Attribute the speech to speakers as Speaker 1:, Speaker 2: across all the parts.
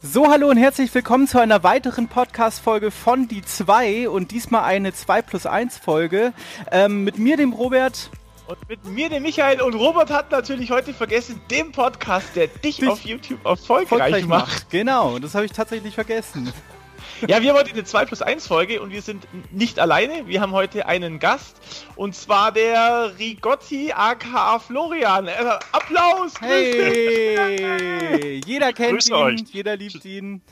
Speaker 1: So, hallo und herzlich willkommen zu einer weiteren Podcast-Folge von Die 2 und diesmal eine 2 plus 1 Folge ähm, mit mir, dem Robert.
Speaker 2: Und mit mir, dem Michael. Und Robert hat natürlich heute vergessen, den Podcast, der dich, dich auf YouTube erfolgreich, erfolgreich macht. macht.
Speaker 1: Genau, das habe ich tatsächlich vergessen.
Speaker 2: Ja, wir haben heute eine 2 plus 1 Folge und wir sind nicht alleine. Wir haben heute einen Gast und zwar der Rigotti aka Florian. Äh, Applaus!
Speaker 1: Hey! jeder kennt Grüß ihn, euch. jeder liebt ihn.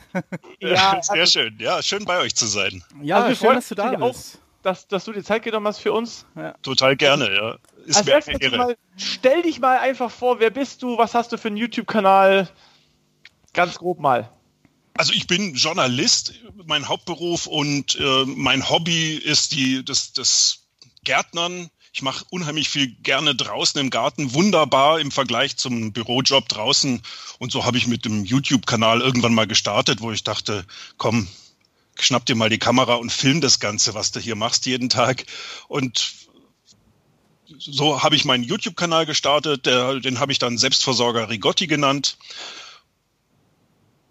Speaker 3: ja, sehr also, schön. Ja, schön bei euch zu sein.
Speaker 1: Ja, also schön, dass du da bist. Auch,
Speaker 2: dass, dass du dir Zeit genommen hast für uns.
Speaker 3: Ja. Total gerne, ja.
Speaker 2: Ist also mir eine Ehre. Mal, stell dich mal einfach vor, wer bist du, was hast du für einen YouTube-Kanal? Ganz grob mal.
Speaker 3: Also ich bin Journalist, mein Hauptberuf und äh, mein Hobby ist die, das, das Gärtnern. Ich mache unheimlich viel gerne draußen im Garten, wunderbar im Vergleich zum Bürojob draußen. Und so habe ich mit dem YouTube-Kanal irgendwann mal gestartet, wo ich dachte, komm, schnapp dir mal die Kamera und film das Ganze, was du hier machst jeden Tag. Und so habe ich meinen YouTube-Kanal gestartet. Der, den habe ich dann Selbstversorger Rigotti genannt.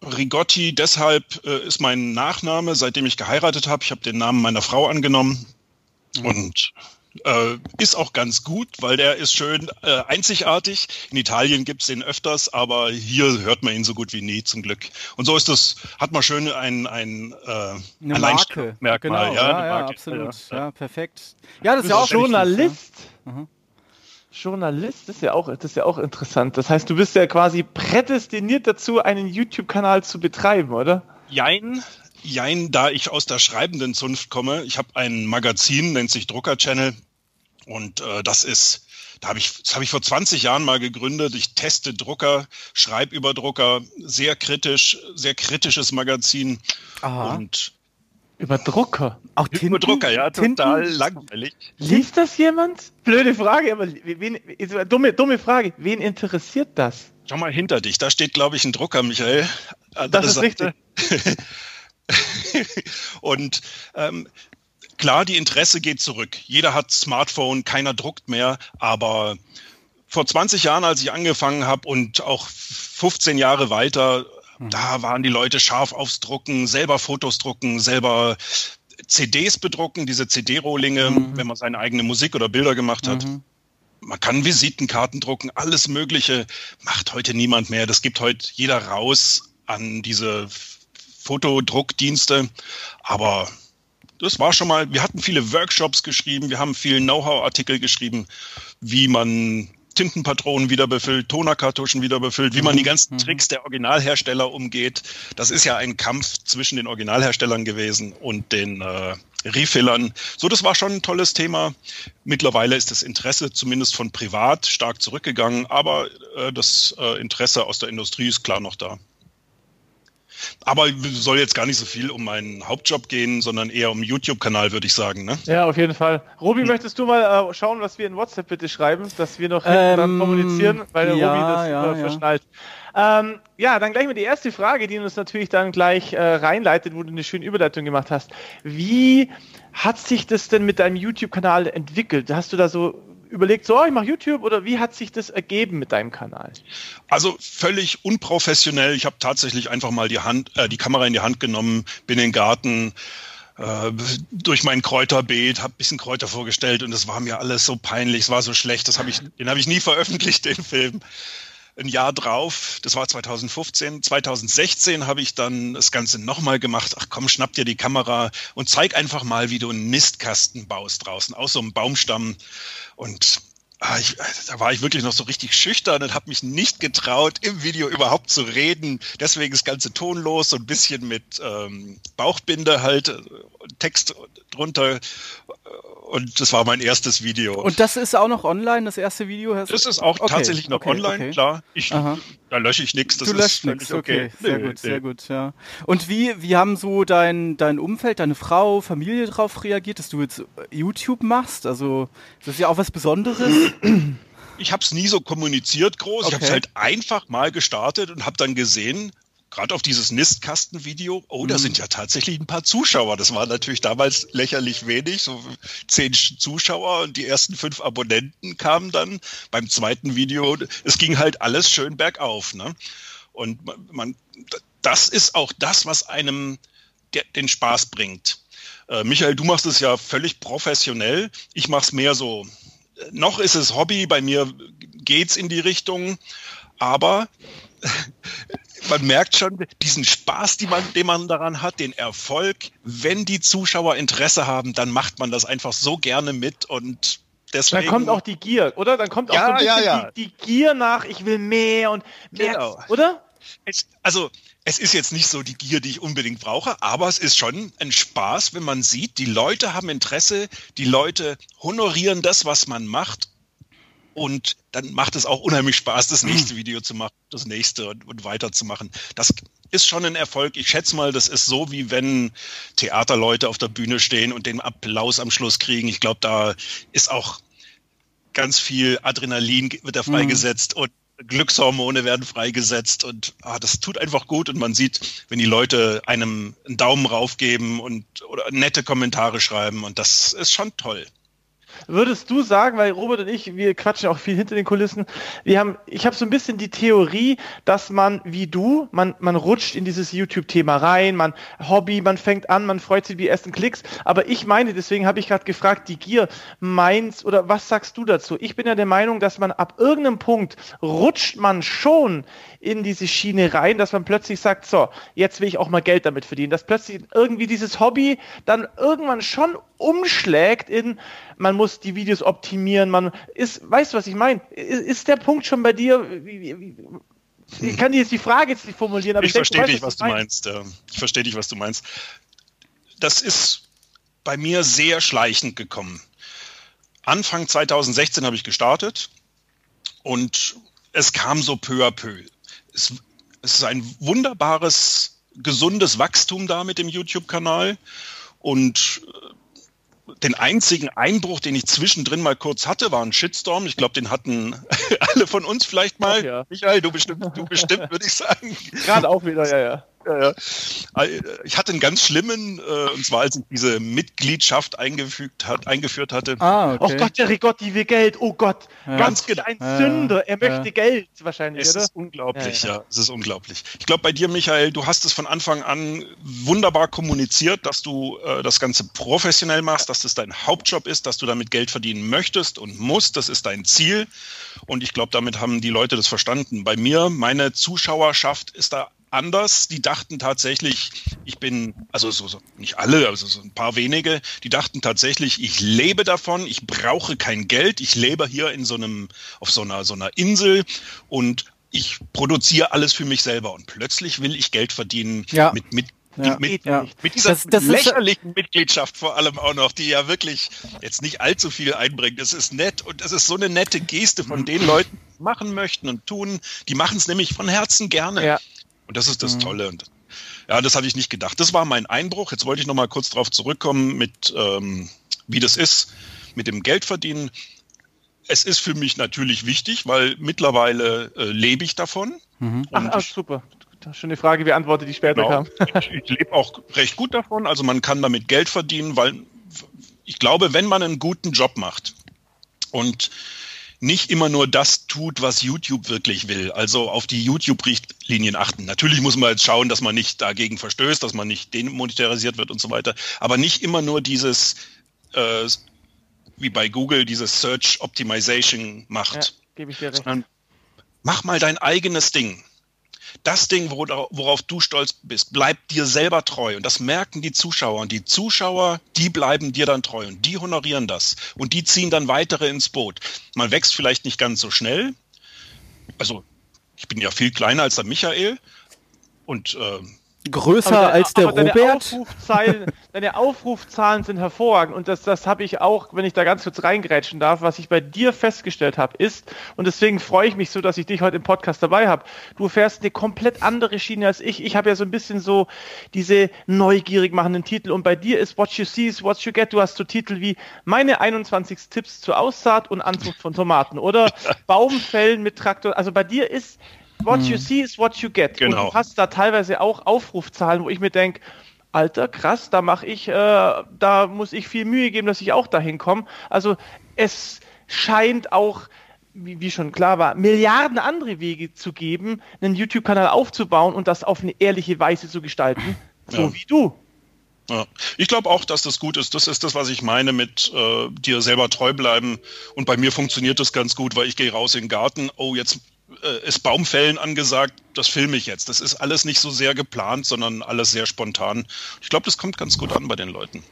Speaker 3: Rigotti deshalb äh, ist mein Nachname, seitdem ich geheiratet habe. Ich habe den Namen meiner Frau angenommen mhm. und äh, ist auch ganz gut, weil der ist schön äh, einzigartig. In Italien gibt's den öfters, aber hier hört man ihn so gut wie nie zum Glück. Und so ist das, hat man schön ein, ein
Speaker 1: äh, eine Marke. Merkmal, genau, ja, ja, ja absolut. Ja, ja, perfekt. Ja, das ist ja auch Journalist. Ja. Mhm.
Speaker 2: Journalist ist ja auch, das ist ja auch interessant. Das heißt, du bist ja quasi prädestiniert dazu, einen YouTube-Kanal zu betreiben, oder?
Speaker 3: Jein, jein, da ich aus der schreibenden Zunft komme. Ich habe ein Magazin, nennt sich Drucker Channel. Und äh, das ist, da habe ich, das habe ich vor 20 Jahren mal gegründet. Ich teste Drucker, schreibe über Drucker, sehr kritisch, sehr kritisches Magazin.
Speaker 1: Aha. Und über Drucker.
Speaker 3: Auch Tinten? Über Drucker, ja, total Tinten? langweilig.
Speaker 2: Liest das jemand? Blöde Frage, aber wen, dumme, dumme Frage. Wen interessiert das?
Speaker 3: Schau mal hinter dich, da steht, glaube ich, ein Drucker, Michael.
Speaker 2: Das, das ist richtig.
Speaker 3: Und ähm, klar, die Interesse geht zurück. Jeder hat Smartphone, keiner druckt mehr, aber vor 20 Jahren, als ich angefangen habe und auch 15 Jahre weiter, Mhm. Da waren die Leute scharf aufs Drucken, selber Fotos drucken, selber CDs bedrucken, diese CD-Rohlinge, mhm. wenn man seine eigene Musik oder Bilder gemacht hat. Mhm. Man kann Visitenkarten drucken, alles Mögliche macht heute niemand mehr. Das gibt heute jeder raus an diese Fotodruckdienste. Aber das war schon mal, wir hatten viele Workshops geschrieben, wir haben viel Know-how-Artikel geschrieben, wie man Tintenpatronen wieder befüllt, Tonerkartuschen wieder befüllt, wie man die mhm. ganzen mhm. Tricks der Originalhersteller umgeht. Das ist ja ein Kampf zwischen den Originalherstellern gewesen und den äh, Refillern. So, das war schon ein tolles Thema. Mittlerweile ist das Interesse zumindest von privat stark zurückgegangen, aber äh, das äh, Interesse aus der Industrie ist klar noch da. Aber soll jetzt gar nicht so viel um meinen Hauptjob gehen, sondern eher um YouTube-Kanal, würde ich sagen. Ne?
Speaker 2: Ja, auf jeden Fall. Robi, hm. möchtest du mal äh, schauen, was wir in WhatsApp bitte schreiben, dass wir noch ähm, kommunizieren, weil der ja, Robi das ja, äh, verschnallt. Ja. Ähm, ja, dann gleich mal die erste Frage, die uns natürlich dann gleich äh, reinleitet, wo du eine schöne Überleitung gemacht hast. Wie hat sich das denn mit deinem YouTube-Kanal entwickelt? Hast du da so überlegt, so, oh, ich mache YouTube oder wie hat sich das ergeben mit deinem Kanal?
Speaker 3: Also völlig unprofessionell. Ich habe tatsächlich einfach mal die Hand, äh, die Kamera in die Hand genommen, bin in den Garten äh, durch mein Kräuterbeet, habe bisschen Kräuter vorgestellt und es war mir alles so peinlich, es war so schlecht, das habe ich, den habe ich nie veröffentlicht, den Film ein Jahr drauf, das war 2015, 2016 habe ich dann das Ganze nochmal gemacht. Ach komm, schnapp dir die Kamera und zeig einfach mal, wie du einen Nistkasten baust draußen, aus so einem Baumstamm. Und ich, da war ich wirklich noch so richtig schüchtern und habe mich nicht getraut, im Video überhaupt zu reden. Deswegen das ganze tonlos, so ein bisschen mit ähm, Bauchbinde halt, äh, Text drunter und das war mein erstes Video.
Speaker 1: Und das ist auch noch online, das erste Video?
Speaker 3: Das ist auch okay, tatsächlich noch okay, online, okay. klar. Ich, da lösche ich nichts.
Speaker 1: Du löscht nichts, okay. Sehr nee, gut, nee. sehr gut, ja. Und wie, wie haben so dein, dein Umfeld, deine Frau, Familie darauf reagiert, dass du jetzt YouTube machst? Also, das ist ja auch was Besonderes.
Speaker 3: Ich habe es nie so kommuniziert groß. Ich habe es halt einfach mal gestartet und habe dann gesehen, gerade auf dieses Nistkastenvideo, oh, da mhm. sind ja tatsächlich ein paar Zuschauer. Das war natürlich damals lächerlich wenig, so zehn Zuschauer und die ersten fünf Abonnenten kamen dann beim zweiten Video. Es ging halt alles schön bergauf. Ne? Und man, man das ist auch das, was einem den Spaß bringt. Äh, Michael, du machst es ja völlig professionell. Ich mache es mehr so. Noch ist es Hobby, bei mir geht es in die Richtung, aber man merkt schon diesen Spaß, man, den man daran hat, den Erfolg. Wenn die Zuschauer Interesse haben, dann macht man das einfach so gerne mit und deswegen.
Speaker 2: Dann kommt auch die Gier, oder? Dann kommt auch ja, so ein bisschen ja, ja. Die, die, Gier nach, ich will mehr und mehr, genau. oder?
Speaker 3: Es, also es ist jetzt nicht so die Gier, die ich unbedingt brauche, aber es ist schon ein Spaß, wenn man sieht, die Leute haben Interesse, die Leute honorieren das, was man macht und dann macht es auch unheimlich Spaß, das nächste Video zu machen, das nächste und, und weiterzumachen. Das ist schon ein Erfolg. Ich schätze mal, das ist so, wie wenn Theaterleute auf der Bühne stehen und den Applaus am Schluss kriegen. Ich glaube, da ist auch ganz viel Adrenalin wird da mhm. freigesetzt mhm. und Glückshormone werden freigesetzt und ah, das tut einfach gut und man sieht, wenn die Leute einem einen Daumen raufgeben und oder nette Kommentare schreiben und das ist schon toll.
Speaker 2: Würdest du sagen, weil Robert und ich, wir quatschen auch viel hinter den Kulissen, wir haben, ich habe so ein bisschen die Theorie, dass man wie du, man, man rutscht in dieses YouTube-Thema rein, man Hobby, man fängt an, man freut sich die ersten Klicks, aber ich meine, deswegen habe ich gerade gefragt, die Gier, meins oder was sagst du dazu? Ich bin ja der Meinung, dass man ab irgendeinem Punkt rutscht man schon in diese Schiene rein, dass man plötzlich sagt, so, jetzt will ich auch mal Geld damit verdienen, dass plötzlich irgendwie dieses Hobby dann irgendwann schon umschlägt in, man muss die Videos optimieren, man ist, weißt du, was ich meine? Ist, ist, der Punkt schon bei dir, ich kann dir jetzt die Frage jetzt nicht formulieren,
Speaker 3: aber ich, ich verstehe dich, was, was du meinst. meinst. Ich verstehe dich, was du meinst. Das ist bei mir sehr schleichend gekommen. Anfang 2016 habe ich gestartet und es kam so peu à peu es, es ist ein wunderbares, gesundes Wachstum da mit dem YouTube-Kanal. Und äh, den einzigen Einbruch, den ich zwischendrin mal kurz hatte, war ein Shitstorm. Ich glaube, den hatten alle von uns vielleicht mal. Ach, ja. Michael, du bestimmt, du bestimmt, würde ich sagen.
Speaker 2: Gerade auch wieder, ja, ja. Ja,
Speaker 3: äh, Ich hatte einen ganz schlimmen, äh, und zwar als ich diese Mitgliedschaft eingefügt hat, eingeführt hatte.
Speaker 2: Ah, okay. Oh Gott, der Rigotti will Geld. Oh Gott, ja. ganz genau. ein Sünder. Er möchte Geld wahrscheinlich,
Speaker 3: es
Speaker 2: oder?
Speaker 3: ist unglaublich, ja. Es ist unglaublich. Ich glaube, bei dir, Michael, du hast es von Anfang an wunderbar kommuniziert, dass du äh, das Ganze professionell machst, dass das dein Hauptjob ist, dass du damit Geld verdienen möchtest und musst. Das ist dein Ziel. Und ich glaube, damit haben die Leute das verstanden. Bei mir, meine Zuschauerschaft ist da anders. Die dachten tatsächlich, ich bin, also so, so, nicht alle, also so ein paar wenige, die dachten tatsächlich, ich lebe davon, ich brauche kein Geld, ich lebe hier in so einem, auf so einer, so einer Insel und ich produziere alles für mich selber und plötzlich will ich Geld verdienen ja. mit, mit ja, mit, ja. mit, dieser das, das lächerlichen ist, Mitgliedschaft vor allem auch noch, die ja wirklich jetzt nicht allzu viel einbringt. Es ist nett und es ist so eine nette Geste von den Leuten, die machen möchten und tun. Die machen es nämlich von Herzen gerne. Ja. Und das ist das mhm. Tolle. Und ja, das hatte ich nicht gedacht. Das war mein Einbruch. Jetzt wollte ich noch mal kurz darauf zurückkommen, mit ähm, wie das ist mit dem Geldverdienen. Es ist für mich natürlich wichtig, weil mittlerweile äh, lebe ich davon.
Speaker 2: Mhm. Ach, ach, super. Schon die Frage beantwortet, die später genau. kam.
Speaker 3: ich, ich lebe auch recht gut davon. Also man kann damit Geld verdienen, weil ich glaube, wenn man einen guten Job macht und nicht immer nur das tut, was YouTube wirklich will. Also auf die YouTube-Richtlinien achten. Natürlich muss man jetzt schauen, dass man nicht dagegen verstößt, dass man nicht demonetarisiert wird und so weiter. Aber nicht immer nur dieses, äh, wie bei Google, dieses Search Optimization macht. Ja,
Speaker 2: gebe ich dir recht.
Speaker 3: mach mal dein eigenes Ding das Ding, worauf du stolz bist, bleibt dir selber treu. Und das merken die Zuschauer. Und die Zuschauer, die bleiben dir dann treu. Und die honorieren das. Und die ziehen dann weitere ins Boot. Man wächst vielleicht nicht ganz so schnell. Also, ich bin ja viel kleiner als der Michael. Und äh,
Speaker 1: größer der, als der Robert.
Speaker 2: Deine Aufrufzahlen, deine Aufrufzahlen sind hervorragend und das, das habe ich auch, wenn ich da ganz kurz reingrätschen darf, was ich bei dir festgestellt habe, ist, und deswegen freue ich mich so, dass ich dich heute im Podcast dabei habe, du fährst eine komplett andere Schiene als ich. Ich habe ja so ein bisschen so diese neugierig machenden Titel und bei dir ist What You See is What You Get. Du hast so Titel wie meine 21 Tipps zur Aussaat und Anzucht von Tomaten oder Baumfällen mit Traktor. Also bei dir ist what you hm. see is what you get.
Speaker 3: Genau.
Speaker 2: Und du hast da teilweise auch Aufrufzahlen, wo ich mir denke, Alter, krass, da mache ich, äh, da muss ich viel Mühe geben, dass ich auch dahin komme. Also es scheint auch wie, wie schon klar war, Milliarden andere Wege zu geben, einen YouTube-Kanal aufzubauen und das auf eine ehrliche Weise zu gestalten, so ja. wie du.
Speaker 3: Ja. Ich glaube auch, dass das gut ist. Das ist das, was ich meine mit äh, dir selber treu bleiben. Und bei mir funktioniert das ganz gut, weil ich gehe raus in den Garten. Oh, jetzt äh, ist Baumfällen angesagt. Das filme ich jetzt. Das ist alles nicht so sehr geplant, sondern alles sehr spontan. Ich glaube, das kommt ganz gut an bei den Leuten.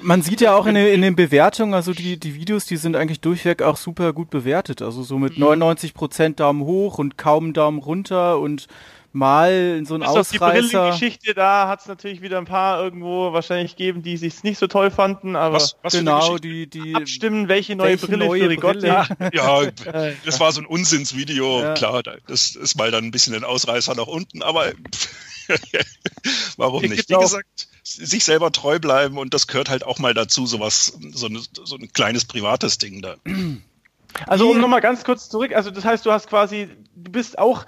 Speaker 1: Man sieht ja auch in, den, in den Bewertungen, also die, die Videos, die sind eigentlich durchweg auch super gut bewertet. Also so mit 99 Prozent Daumen hoch und kaum Daumen runter und mal so ein Ausreißer.
Speaker 2: die Geschichte, da hat es natürlich wieder ein paar irgendwo wahrscheinlich gegeben, die sich nicht so toll fanden, aber
Speaker 3: was, was
Speaker 1: genau, die, die
Speaker 2: abstimmen, welche neue welche Brille neue
Speaker 3: für Brille. Ja, das war so ein Unsinnsvideo, ja. klar, das ist mal dann ein bisschen ein Ausreißer nach unten, aber warum nicht? Wie gesagt, sich selber treu bleiben und das gehört halt auch mal dazu, sowas, so, eine, so ein kleines privates Ding da.
Speaker 2: Also um nochmal ganz kurz zurück, also das heißt, du hast quasi, du bist auch,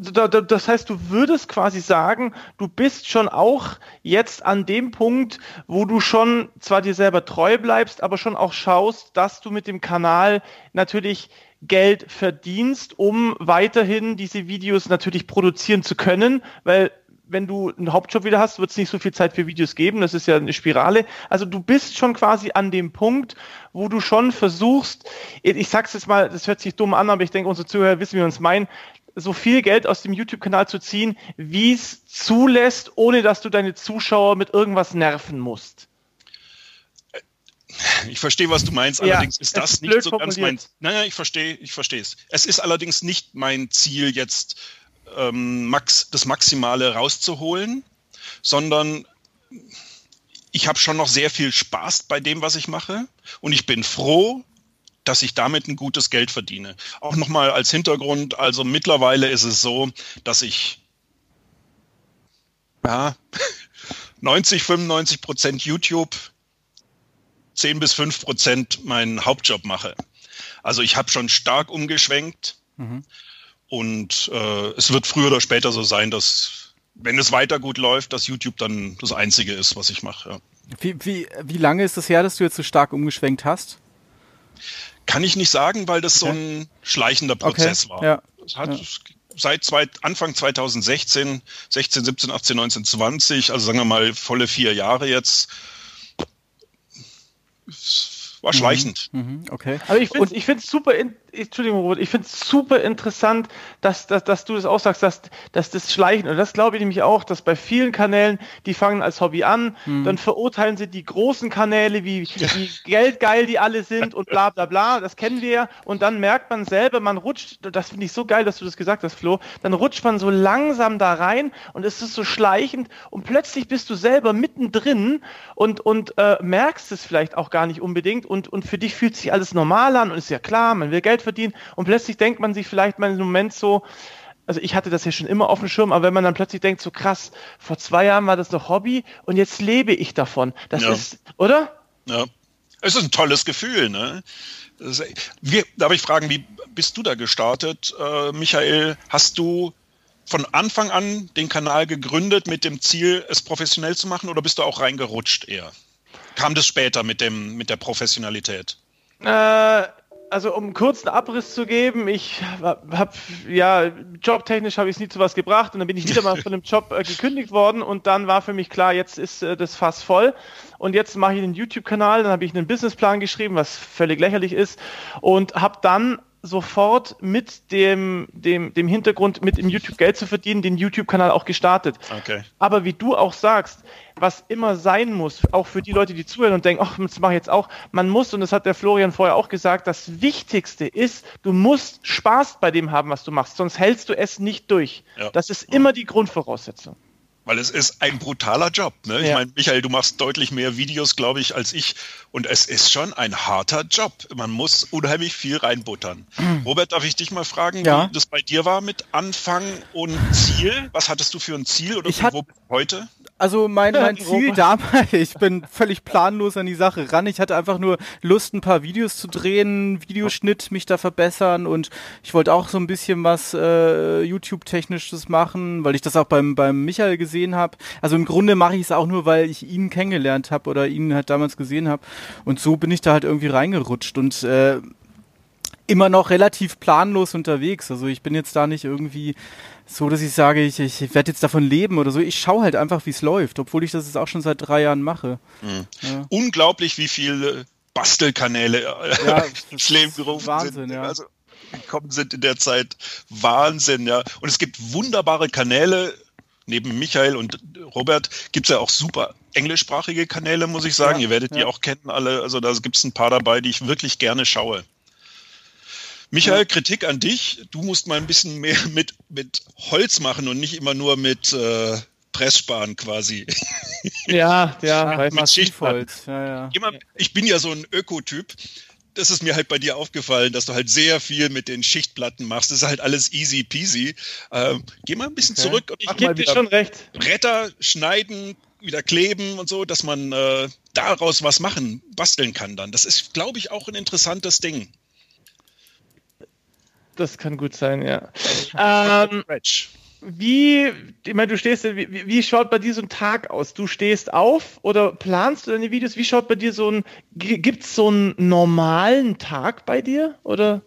Speaker 2: das heißt, du würdest quasi sagen, du bist schon auch jetzt an dem Punkt, wo du schon zwar dir selber treu bleibst, aber schon auch schaust, dass du mit dem Kanal natürlich Geld verdienst, um weiterhin diese Videos natürlich produzieren zu können, weil wenn du einen Hauptjob wieder hast, wird es nicht so viel Zeit für Videos geben. Das ist ja eine Spirale. Also du bist schon quasi an dem Punkt, wo du schon versuchst, ich sag's jetzt mal, das hört sich dumm an, aber ich denke, unsere Zuhörer wissen, wie wir uns meinen, so viel Geld aus dem YouTube-Kanal zu ziehen, wie es zulässt, ohne dass du deine Zuschauer mit irgendwas nerven musst.
Speaker 3: Ich verstehe, was du meinst. Allerdings ja, ist das nicht so ganz mein. Naja, ich verstehe, ich verstehe es. Es ist allerdings nicht mein Ziel, jetzt ähm, Max, das Maximale rauszuholen, sondern ich habe schon noch sehr viel Spaß bei dem, was ich mache. Und ich bin froh, dass ich damit ein gutes Geld verdiene. Auch nochmal als Hintergrund, also mittlerweile ist es so, dass ich ja, 90, 95 Prozent YouTube, 10 bis 5 Prozent meinen Hauptjob mache. Also ich habe schon stark umgeschwenkt. Mhm. Und äh, es wird früher oder später so sein, dass, wenn es weiter gut läuft, dass YouTube dann das Einzige ist, was ich mache. Ja.
Speaker 1: Wie, wie, wie lange ist es her, dass du jetzt so stark umgeschwenkt hast?
Speaker 3: Kann ich nicht sagen, weil das okay. so ein schleichender Prozess okay. war. Ja. Es hat ja. seit zwei, Anfang 2016, 16, 17, 18, 19, 20, also sagen wir mal volle vier Jahre jetzt, war schleichend.
Speaker 2: Mhm, mhm okay. Aber ich finde ich finde super, in, Entschuldigung, Robert, ich finde es super interessant, dass, dass, dass du das auch sagst, dass, dass das Schleichen, und das glaube ich nämlich auch, dass bei vielen Kanälen, die fangen als Hobby an, mhm. dann verurteilen sie die großen Kanäle, wie, wie geldgeil die alle sind und bla bla bla, das kennen wir, und dann merkt man selber, man rutscht, das finde ich so geil, dass du das gesagt hast, Flo, dann rutscht man so langsam da rein und es ist so schleichend und plötzlich bist du selber mittendrin und, und äh, merkst es vielleicht auch gar nicht unbedingt und, und für dich fühlt sich alles normal an und ist ja klar, man will Geld Geld verdienen und plötzlich denkt man sich vielleicht mal im Moment so, also ich hatte das ja schon immer auf dem Schirm, aber wenn man dann plötzlich denkt, so krass, vor zwei Jahren war das noch Hobby und jetzt lebe ich davon. Das ja. ist, oder?
Speaker 3: Ja. Es ist ein tolles Gefühl, ne? Wie, darf ich fragen, wie bist du da gestartet, äh, Michael? Hast du von Anfang an den Kanal gegründet mit dem Ziel, es professionell zu machen oder bist du auch reingerutscht eher? Kam das später mit, dem, mit der Professionalität?
Speaker 2: Äh, also um einen kurzen Abriss zu geben, ich habe ja jobtechnisch habe ich es nie zu was gebracht und dann bin ich wieder mal von dem Job äh, gekündigt worden und dann war für mich klar, jetzt ist äh, das Fass voll und jetzt mache ich einen YouTube-Kanal, dann habe ich einen Businessplan geschrieben, was völlig lächerlich ist und habe dann sofort mit dem, dem, dem Hintergrund, mit dem YouTube Geld zu verdienen, den YouTube-Kanal auch gestartet. Okay. Aber wie du auch sagst, was immer sein muss, auch für die Leute, die zuhören und denken, ach, das mache ich jetzt auch, man muss, und das hat der Florian vorher auch gesagt, das Wichtigste ist, du musst Spaß bei dem haben, was du machst, sonst hältst du es nicht durch. Ja. Das ist immer die Grundvoraussetzung.
Speaker 3: Weil es ist ein brutaler Job. Ne? Ja. Ich meine, Michael, du machst deutlich mehr Videos, glaube ich, als ich. Und es ist schon ein harter Job. Man muss unheimlich viel reinbuttern. Mhm. Robert, darf ich dich mal fragen, ja. wie das bei dir war mit Anfang und Ziel? Was hattest du für ein Ziel oder
Speaker 1: ich wo heute? Also mein, mein Ziel damals, ich bin völlig planlos an die Sache ran. Ich hatte einfach nur Lust, ein paar Videos zu drehen, Videoschnitt, mich da verbessern und ich wollte auch so ein bisschen was äh, YouTube-technisches machen, weil ich das auch beim, beim Michael gesehen habe. Also im Grunde mache ich es auch nur, weil ich ihn kennengelernt habe oder ihn halt damals gesehen habe. Und so bin ich da halt irgendwie reingerutscht und äh, immer noch relativ planlos unterwegs. Also ich bin jetzt da nicht irgendwie so, dass ich sage, ich, ich werde jetzt davon leben oder so. Ich schaue halt einfach, wie es läuft, obwohl ich das jetzt auch schon seit drei Jahren mache.
Speaker 3: Mhm. Ja. Unglaublich, wie viele Bastelkanäle äh, ja, ins Leben gerufen Wahnsinn, sind. Ja. Also gekommen sind in der Zeit. Wahnsinn, ja. Und es gibt wunderbare Kanäle. Neben Michael und Robert gibt es ja auch super englischsprachige Kanäle, muss ich sagen. Ja, Ihr werdet ja. die auch kennen alle. Also da gibt es ein paar dabei, die ich wirklich gerne schaue. Michael, Kritik an dich. Du musst mal ein bisschen mehr mit, mit Holz machen und nicht immer nur mit äh, Presssparen quasi.
Speaker 2: Ja, ja,
Speaker 3: ja mit Schichtholz. Ja, ja. Ich bin ja so ein Ökotyp. Das ist mir halt bei dir aufgefallen, dass du halt sehr viel mit den Schichtplatten machst. Das ist halt alles easy peasy. Ähm, geh mal ein bisschen okay. zurück
Speaker 2: und ich gebe dir schon recht.
Speaker 3: Bretter schneiden, wieder kleben und so, dass man äh, daraus was machen, basteln kann dann. Das ist, glaube ich, auch ein interessantes Ding.
Speaker 2: Das kann gut sein, ja. ähm, wie, ich meine, du stehst, wie, wie schaut bei dir so ein Tag aus? Du stehst auf oder planst du deine Videos? Wie schaut bei dir so ein, gibt es so einen normalen Tag bei dir? Oder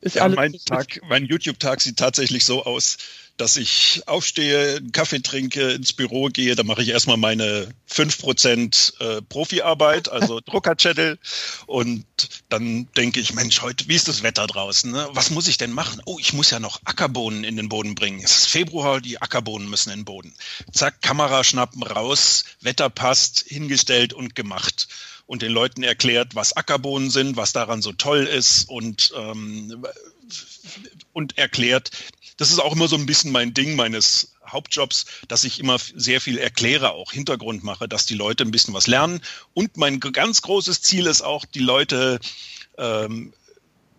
Speaker 3: ist ja, alles. Mein, Tag, mein YouTube-Tag sieht tatsächlich so aus dass ich aufstehe, einen Kaffee trinke, ins Büro gehe, dann mache ich erstmal meine 5% äh, Profiarbeit, also Druckerchannel und dann denke ich, Mensch, heute, wie ist das Wetter draußen? Ne? Was muss ich denn machen? Oh, ich muss ja noch Ackerbohnen in den Boden bringen. Es ist Februar, die Ackerbohnen müssen in den Boden. Zack, Kamera schnappen, raus, Wetter passt, hingestellt und gemacht und den Leuten erklärt, was Ackerbohnen sind, was daran so toll ist und, ähm, und erklärt, das ist auch immer so ein bisschen mein Ding meines Hauptjobs, dass ich immer sehr viel erkläre, auch Hintergrund mache, dass die Leute ein bisschen was lernen. Und mein ganz großes Ziel ist auch, die Leute ähm,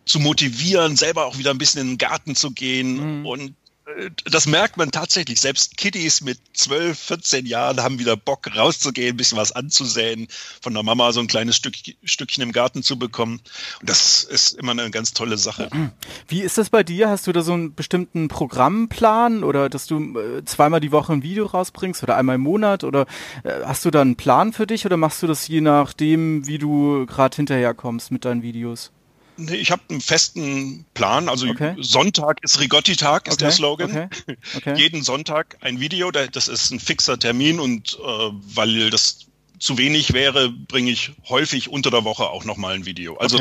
Speaker 3: zu motivieren, selber auch wieder ein bisschen in den Garten zu gehen mhm. und das merkt man tatsächlich. Selbst Kiddies mit 12, 14 Jahren haben wieder Bock rauszugehen, ein bisschen was anzusäen, von der Mama so ein kleines Stück, Stückchen im Garten zu bekommen. Und das ist immer eine ganz tolle Sache.
Speaker 1: Wie ist das bei dir? Hast du da so einen bestimmten Programmplan oder dass du äh, zweimal die Woche ein Video rausbringst oder einmal im Monat oder äh, hast du da einen Plan für dich oder machst du das je nachdem, wie du gerade hinterherkommst mit deinen Videos?
Speaker 3: Nee, ich habe einen festen Plan. Also okay. Sonntag ist Rigotti-Tag, ist okay. der Slogan. Okay. Jeden Sonntag ein Video, das ist ein fixer Termin und äh, weil das zu wenig wäre, bringe ich häufig unter der Woche auch nochmal ein Video. Also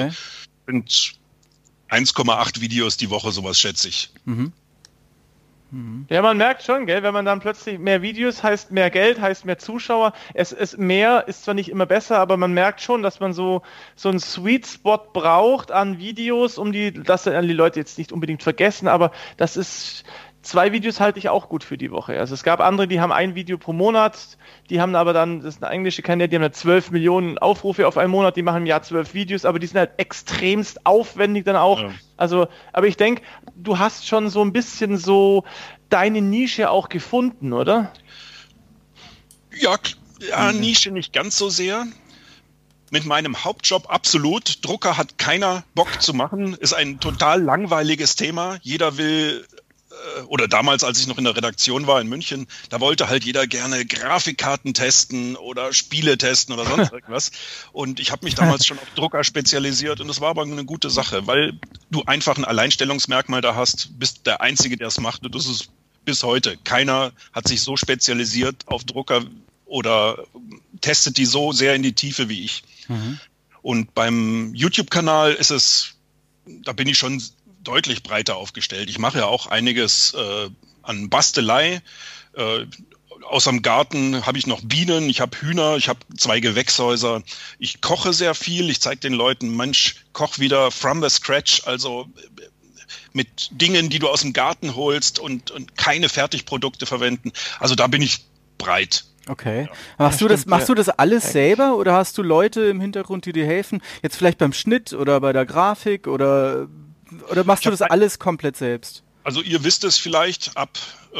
Speaker 3: sind 1,8 Videos die Woche, sowas schätze ich. Mhm.
Speaker 2: Mhm. Ja, man merkt schon, gell, wenn man dann plötzlich mehr Videos heißt mehr Geld, heißt mehr Zuschauer. Es ist mehr, ist zwar nicht immer besser, aber man merkt schon, dass man so so einen Sweet Spot braucht an Videos, um die, dass die Leute jetzt nicht unbedingt vergessen, aber das ist zwei Videos halte ich auch gut für die Woche. Also es gab andere, die haben ein Video pro Monat, die haben aber dann, das ist eine englische Kanäle, die haben 12 Millionen Aufrufe auf einen Monat, die machen im Jahr zwölf Videos, aber die sind halt extremst aufwendig dann auch. Ja. Also, aber ich denke, du hast schon so ein bisschen so deine Nische auch gefunden, oder?
Speaker 3: Ja, ja mhm. Nische nicht ganz so sehr mit meinem Hauptjob absolut. Drucker hat keiner Bock zu machen, ist ein total langweiliges Thema. Jeder will oder damals, als ich noch in der Redaktion war in München, da wollte halt jeder gerne Grafikkarten testen oder Spiele testen oder sonst irgendwas. Und ich habe mich damals schon auf Drucker spezialisiert und das war aber eine gute Sache, weil du einfach ein Alleinstellungsmerkmal da hast, bist der Einzige, der es macht und das ist bis heute. Keiner hat sich so spezialisiert auf Drucker oder testet die so sehr in die Tiefe wie ich. Mhm. Und beim YouTube-Kanal ist es, da bin ich schon deutlich breiter aufgestellt. Ich mache ja auch einiges äh, an Bastelei. Äh, aus dem Garten habe ich noch Bienen, ich habe Hühner, ich habe zwei Gewächshäuser. Ich koche sehr viel. Ich zeige den Leuten, Mensch, koch wieder from the scratch, also mit Dingen, die du aus dem Garten holst und, und keine Fertigprodukte verwenden. Also da bin ich breit.
Speaker 1: Okay. Ja. Machst, ja, du das, machst du das alles selber oder hast du Leute im Hintergrund, die dir helfen? Jetzt vielleicht beim Schnitt oder bei der Grafik oder oder machst du das alles komplett selbst?
Speaker 3: Also ihr wisst es vielleicht, ab, äh,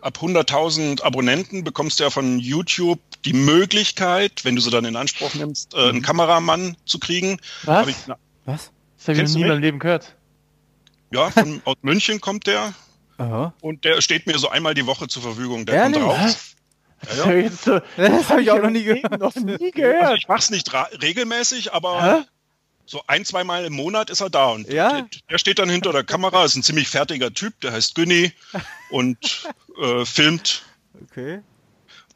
Speaker 3: ab 100.000 Abonnenten bekommst du ja von YouTube die Möglichkeit, wenn du sie dann in Anspruch nimmst, äh, einen mhm. Kameramann zu kriegen.
Speaker 2: Was? Ich, na, Was? Das habe ich noch nie in meinem Leben gehört.
Speaker 3: Ja, von, aus München kommt der. Aha. Und der steht mir so einmal die Woche zur Verfügung. Der Ehrlich? kommt raus.
Speaker 2: Ja, ja. Das, das habe ich auch noch nie gehört. Noch
Speaker 3: nie gehört. Also ich mache es nicht regelmäßig, aber So ein, zweimal im Monat ist er da und
Speaker 1: ja?
Speaker 3: der, der, steht dann hinter der Kamera, ist ein ziemlich fertiger Typ, der heißt Günni und äh, filmt.
Speaker 1: Okay.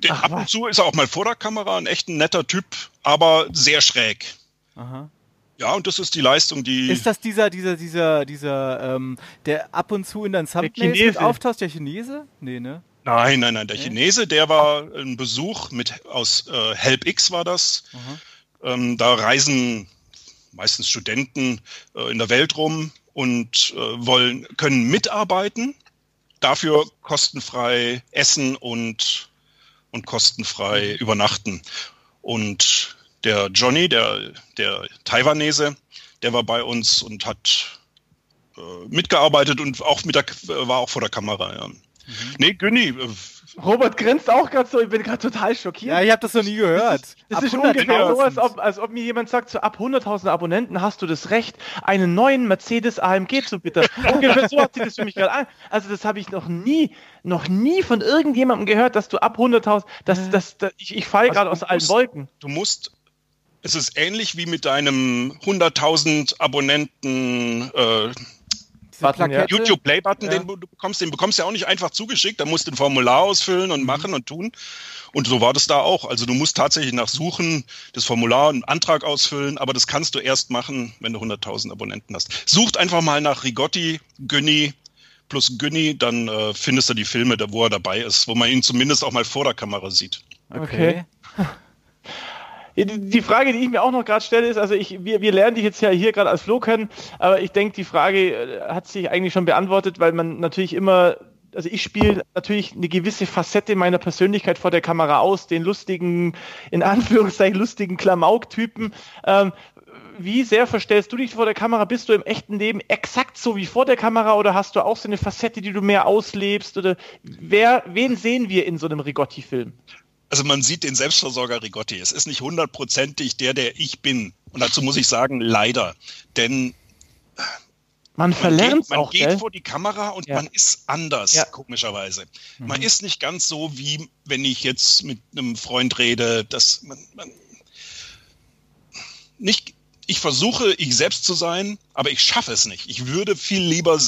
Speaker 3: Den, ab und zu ist er auch mal vor der Kamera, ein echt ein netter Typ, aber sehr schräg.
Speaker 1: Aha.
Speaker 3: Ja, und das ist die Leistung, die.
Speaker 1: Ist das dieser, dieser, dieser, dieser, ähm, der ab und zu in deinen Thumbnails auftaucht, der Chinese? Nee, ne?
Speaker 3: Nein, nein, nein. Der Chinese, der war ein Besuch mit aus äh, HelpX war das. Ähm, da reisen meistens Studenten äh, in der Welt rum und äh, wollen können mitarbeiten. Dafür kostenfrei essen und und kostenfrei mhm. übernachten. Und der Johnny, der, der Taiwanese, der war bei uns und hat äh, mitgearbeitet und auch mit der, war auch vor der Kamera. Ja. Mhm. Nee, Günni,
Speaker 2: Robert grinst auch gerade so, ich bin gerade total schockiert.
Speaker 1: Ja, ich habe das noch nie gehört.
Speaker 2: Das ist, das ist ungefähr so, als ob, als ob mir jemand sagt, so ab 100.000 Abonnenten hast du das Recht, einen neuen Mercedes AMG zu bieten. ungefähr so hat sich das für mich gerade an. Also das habe ich noch nie, noch nie von irgendjemandem gehört, dass du ab 100.000, das, das, das, ich, ich falle also gerade aus allen Wolken.
Speaker 3: Du musst es ist ähnlich wie mit deinem 100.000 Abonnenten äh, Button, ja. YouTube Play Button, ja. den du bekommst, den bekommst du ja auch nicht einfach zugeschickt. Da musst du ein Formular ausfüllen und mhm. machen und tun. Und so war das da auch. Also du musst tatsächlich nach Suchen, das Formular, einen Antrag ausfüllen, aber das kannst du erst machen, wenn du 100.000 Abonnenten hast. Sucht einfach mal nach Rigotti, Günni plus Günni, dann äh, findest du die Filme, da, wo er dabei ist, wo man ihn zumindest auch mal vor der Kamera sieht.
Speaker 2: Okay. Die Frage, die ich mir auch noch gerade stelle, ist, also ich, wir, wir lernen dich jetzt ja hier gerade als Flo kennen, aber ich denke, die Frage äh, hat sich eigentlich schon beantwortet, weil man natürlich immer, also ich spiele natürlich eine gewisse Facette meiner Persönlichkeit vor der Kamera aus, den lustigen, in Anführungszeichen lustigen Klamauk-Typen. Ähm, wie sehr verstellst du dich vor der Kamera? Bist du im echten Leben exakt so wie vor der Kamera oder hast du auch so eine Facette, die du mehr auslebst? Oder wer, wen sehen wir in so einem Rigotti-Film?
Speaker 3: Also man sieht den Selbstversorger Rigotti. Es ist nicht hundertprozentig der, der ich bin. Und dazu muss ich sagen, leider. Denn
Speaker 2: man verlernt
Speaker 3: man
Speaker 2: auch.
Speaker 3: Man geht gell? vor die Kamera und ja. man ist anders, ja. komischerweise. Mhm. Man ist nicht ganz so, wie wenn ich jetzt mit einem Freund rede, dass man, man nicht, ich versuche, ich selbst zu sein, aber ich schaffe es nicht. Ich würde viel lieber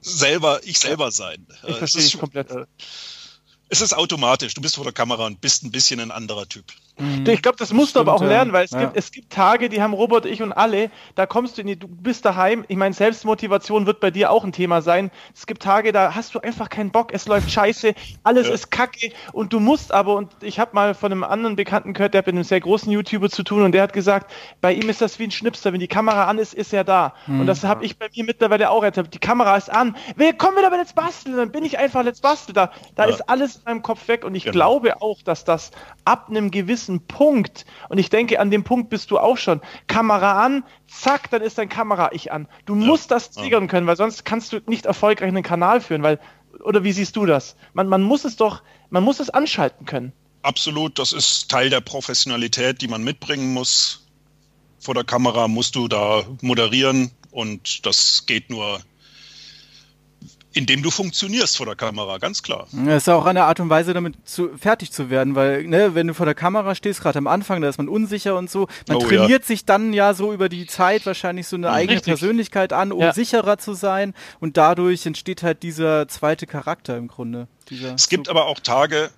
Speaker 3: selber, ich selber sein.
Speaker 2: Ich verstehe dich komplett. Äh,
Speaker 3: es ist automatisch. Du bist vor der Kamera und bist ein bisschen ein anderer Typ.
Speaker 2: Mhm. Ich glaube, das musst du aber auch lernen, weil es, ja. gibt, es gibt Tage, die haben Robert, ich und alle, da kommst du in die, du bist daheim. Ich meine, Selbstmotivation wird bei dir auch ein Thema sein. Es gibt Tage, da hast du einfach keinen Bock, es läuft scheiße, alles ja. ist kacke und du musst aber, und ich habe mal von einem anderen Bekannten gehört, der hat mit einem sehr großen YouTuber zu tun und der hat gesagt, bei ihm ist das wie ein Schnipster, wenn die Kamera an ist, ist er da. Mhm. Und das habe ich bei mir mittlerweile auch erlebt. Die Kamera ist an, willkommen wieder bei Let's Bastel, dann bin ich einfach Let's Bastel. Da, da ja. ist alles in meinem Kopf weg und ich genau. glaube auch, dass das ab einem gewissen Punkt, und ich denke, an dem Punkt bist du auch schon, Kamera an, zack, dann ist dein Kamera-Ich an. Du ja. musst das triggern können, weil sonst kannst du nicht erfolgreich einen Kanal führen, weil, oder wie siehst du das? Man, man muss es doch, man muss es anschalten können.
Speaker 3: Absolut, das ist Teil der Professionalität, die man mitbringen muss. Vor der Kamera musst du da moderieren und das geht nur indem du funktionierst vor der Kamera, ganz klar.
Speaker 1: Das ist auch eine Art und Weise, damit zu, fertig zu werden, weil, ne, wenn du vor der Kamera stehst, gerade am Anfang, da ist man unsicher und so, man oh, trainiert ja. sich dann ja so über die Zeit wahrscheinlich so eine ja, eigene richtig. Persönlichkeit an, um ja. sicherer zu sein und dadurch entsteht halt dieser zweite Charakter im Grunde.
Speaker 3: es gibt aber auch Tage,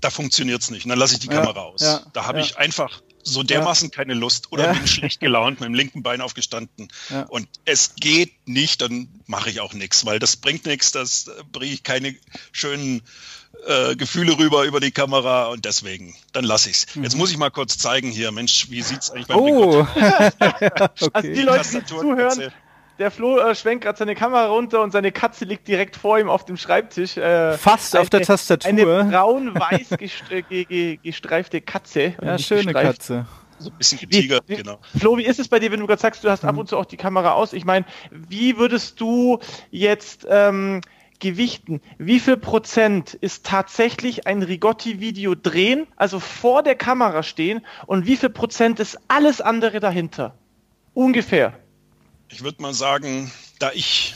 Speaker 3: da funktioniert es nicht. Und dann lasse ich die Kamera aus. Da habe ich einfach so dermaßen ja. keine Lust oder ja. bin schlecht gelaunt mit dem linken Bein aufgestanden. Ja. Und es geht nicht, dann mache ich auch nichts, weil das bringt nichts, das äh, bringe ich keine schönen äh, Gefühle rüber über die Kamera und deswegen, dann lasse ich es. Mhm. Jetzt muss ich mal kurz zeigen hier, Mensch, wie sieht es eigentlich beim
Speaker 1: Oh!
Speaker 2: okay. Also die Leute, die zuhören, der Flo äh, schwenkt gerade seine Kamera runter und seine Katze liegt direkt vor ihm auf dem Schreibtisch. Äh,
Speaker 1: Fast eine, auf der Tastatur.
Speaker 2: Eine braun-weiß gestreifte Katze.
Speaker 1: Ja, schöne Katze.
Speaker 3: So ein bisschen getigert,
Speaker 2: wie, genau. Flo, wie ist es bei dir, wenn du gerade sagst, du hast mhm. ab und zu auch die Kamera aus? Ich meine, wie würdest du jetzt ähm, gewichten? Wie viel Prozent ist tatsächlich ein Rigotti-Video drehen, also vor der Kamera stehen, und wie viel Prozent ist alles andere dahinter? Ungefähr
Speaker 3: ich würde mal sagen, da ich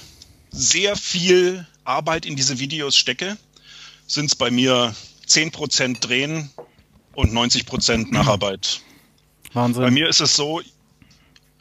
Speaker 3: sehr viel Arbeit in diese Videos stecke, sind es bei mir 10% Drehen und 90% Nacharbeit.
Speaker 1: Wahnsinn.
Speaker 3: Bei mir ist es so,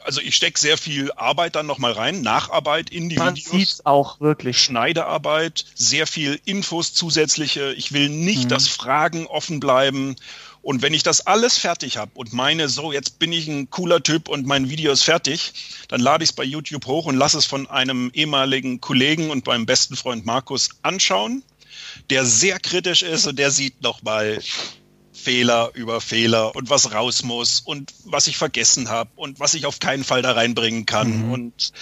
Speaker 3: also ich stecke sehr viel Arbeit dann nochmal rein, Nacharbeit in die
Speaker 2: Man Videos. Man sieht auch wirklich.
Speaker 3: Schneidearbeit, sehr viel Infos zusätzliche. Ich will nicht, mhm. dass Fragen offen bleiben. Und wenn ich das alles fertig habe und meine, so, jetzt bin ich ein cooler Typ und mein Video ist fertig, dann lade ich es bei YouTube hoch und lasse es von einem ehemaligen Kollegen und meinem besten Freund Markus anschauen, der sehr kritisch ist und der sieht nochmal Fehler über Fehler und was raus muss und was ich vergessen habe und was ich auf keinen Fall da reinbringen kann. Mhm. Und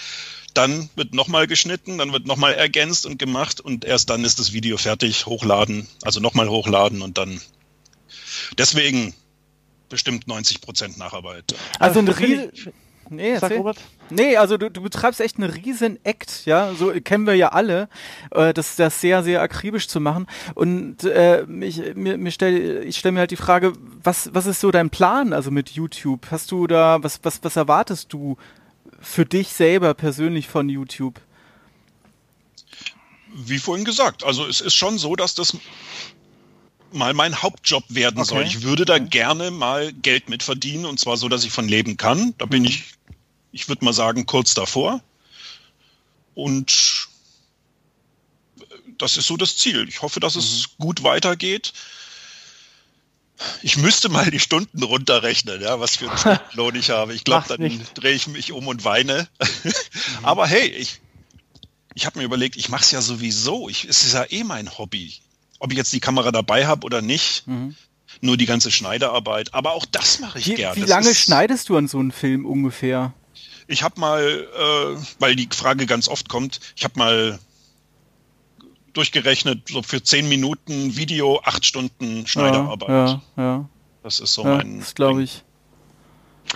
Speaker 3: dann wird nochmal geschnitten, dann wird nochmal ergänzt und gemacht und erst dann ist das Video fertig, hochladen, also nochmal hochladen und dann Deswegen bestimmt 90 Prozent Nacharbeit.
Speaker 1: Also ein riesen... Nee, Sag, Robert. nee, also du, du betreibst echt einen riesen Act, ja, so kennen wir ja alle, äh, das, das sehr, sehr akribisch zu machen. Und äh, ich, mir, mir stell, ich stelle mir halt die Frage, was, was ist so dein Plan, also mit YouTube? Hast du da, was, was, was erwartest du für dich selber persönlich von YouTube?
Speaker 3: Wie vorhin gesagt, also es ist schon so, dass das mal mein Hauptjob werden okay. soll. Ich würde da okay. gerne mal Geld mit verdienen und zwar so, dass ich von leben kann. Da bin mhm. ich, ich würde mal sagen, kurz davor. Und das ist so das Ziel. Ich hoffe, dass es mhm. gut weitergeht. Ich müsste mal die Stunden runterrechnen, ja, was für einen Stundenlohn ich habe. Ich glaube, dann drehe ich mich um und weine. Mhm. Aber hey, ich, ich habe mir überlegt, ich mache es ja sowieso. Ich, es ist ja eh mein Hobby ob ich jetzt die Kamera dabei habe oder nicht. Mhm. Nur die ganze Schneiderarbeit. Aber auch das mache ich
Speaker 1: wie,
Speaker 3: gerne.
Speaker 1: Wie das lange schneidest du an so einem Film ungefähr?
Speaker 3: Ich habe mal, äh, weil die Frage ganz oft kommt, ich habe mal durchgerechnet, so für zehn Minuten Video, acht Stunden Schneiderarbeit.
Speaker 1: Ja, ja, ja.
Speaker 3: Das ist so ja, mein.
Speaker 1: Das glaube ich.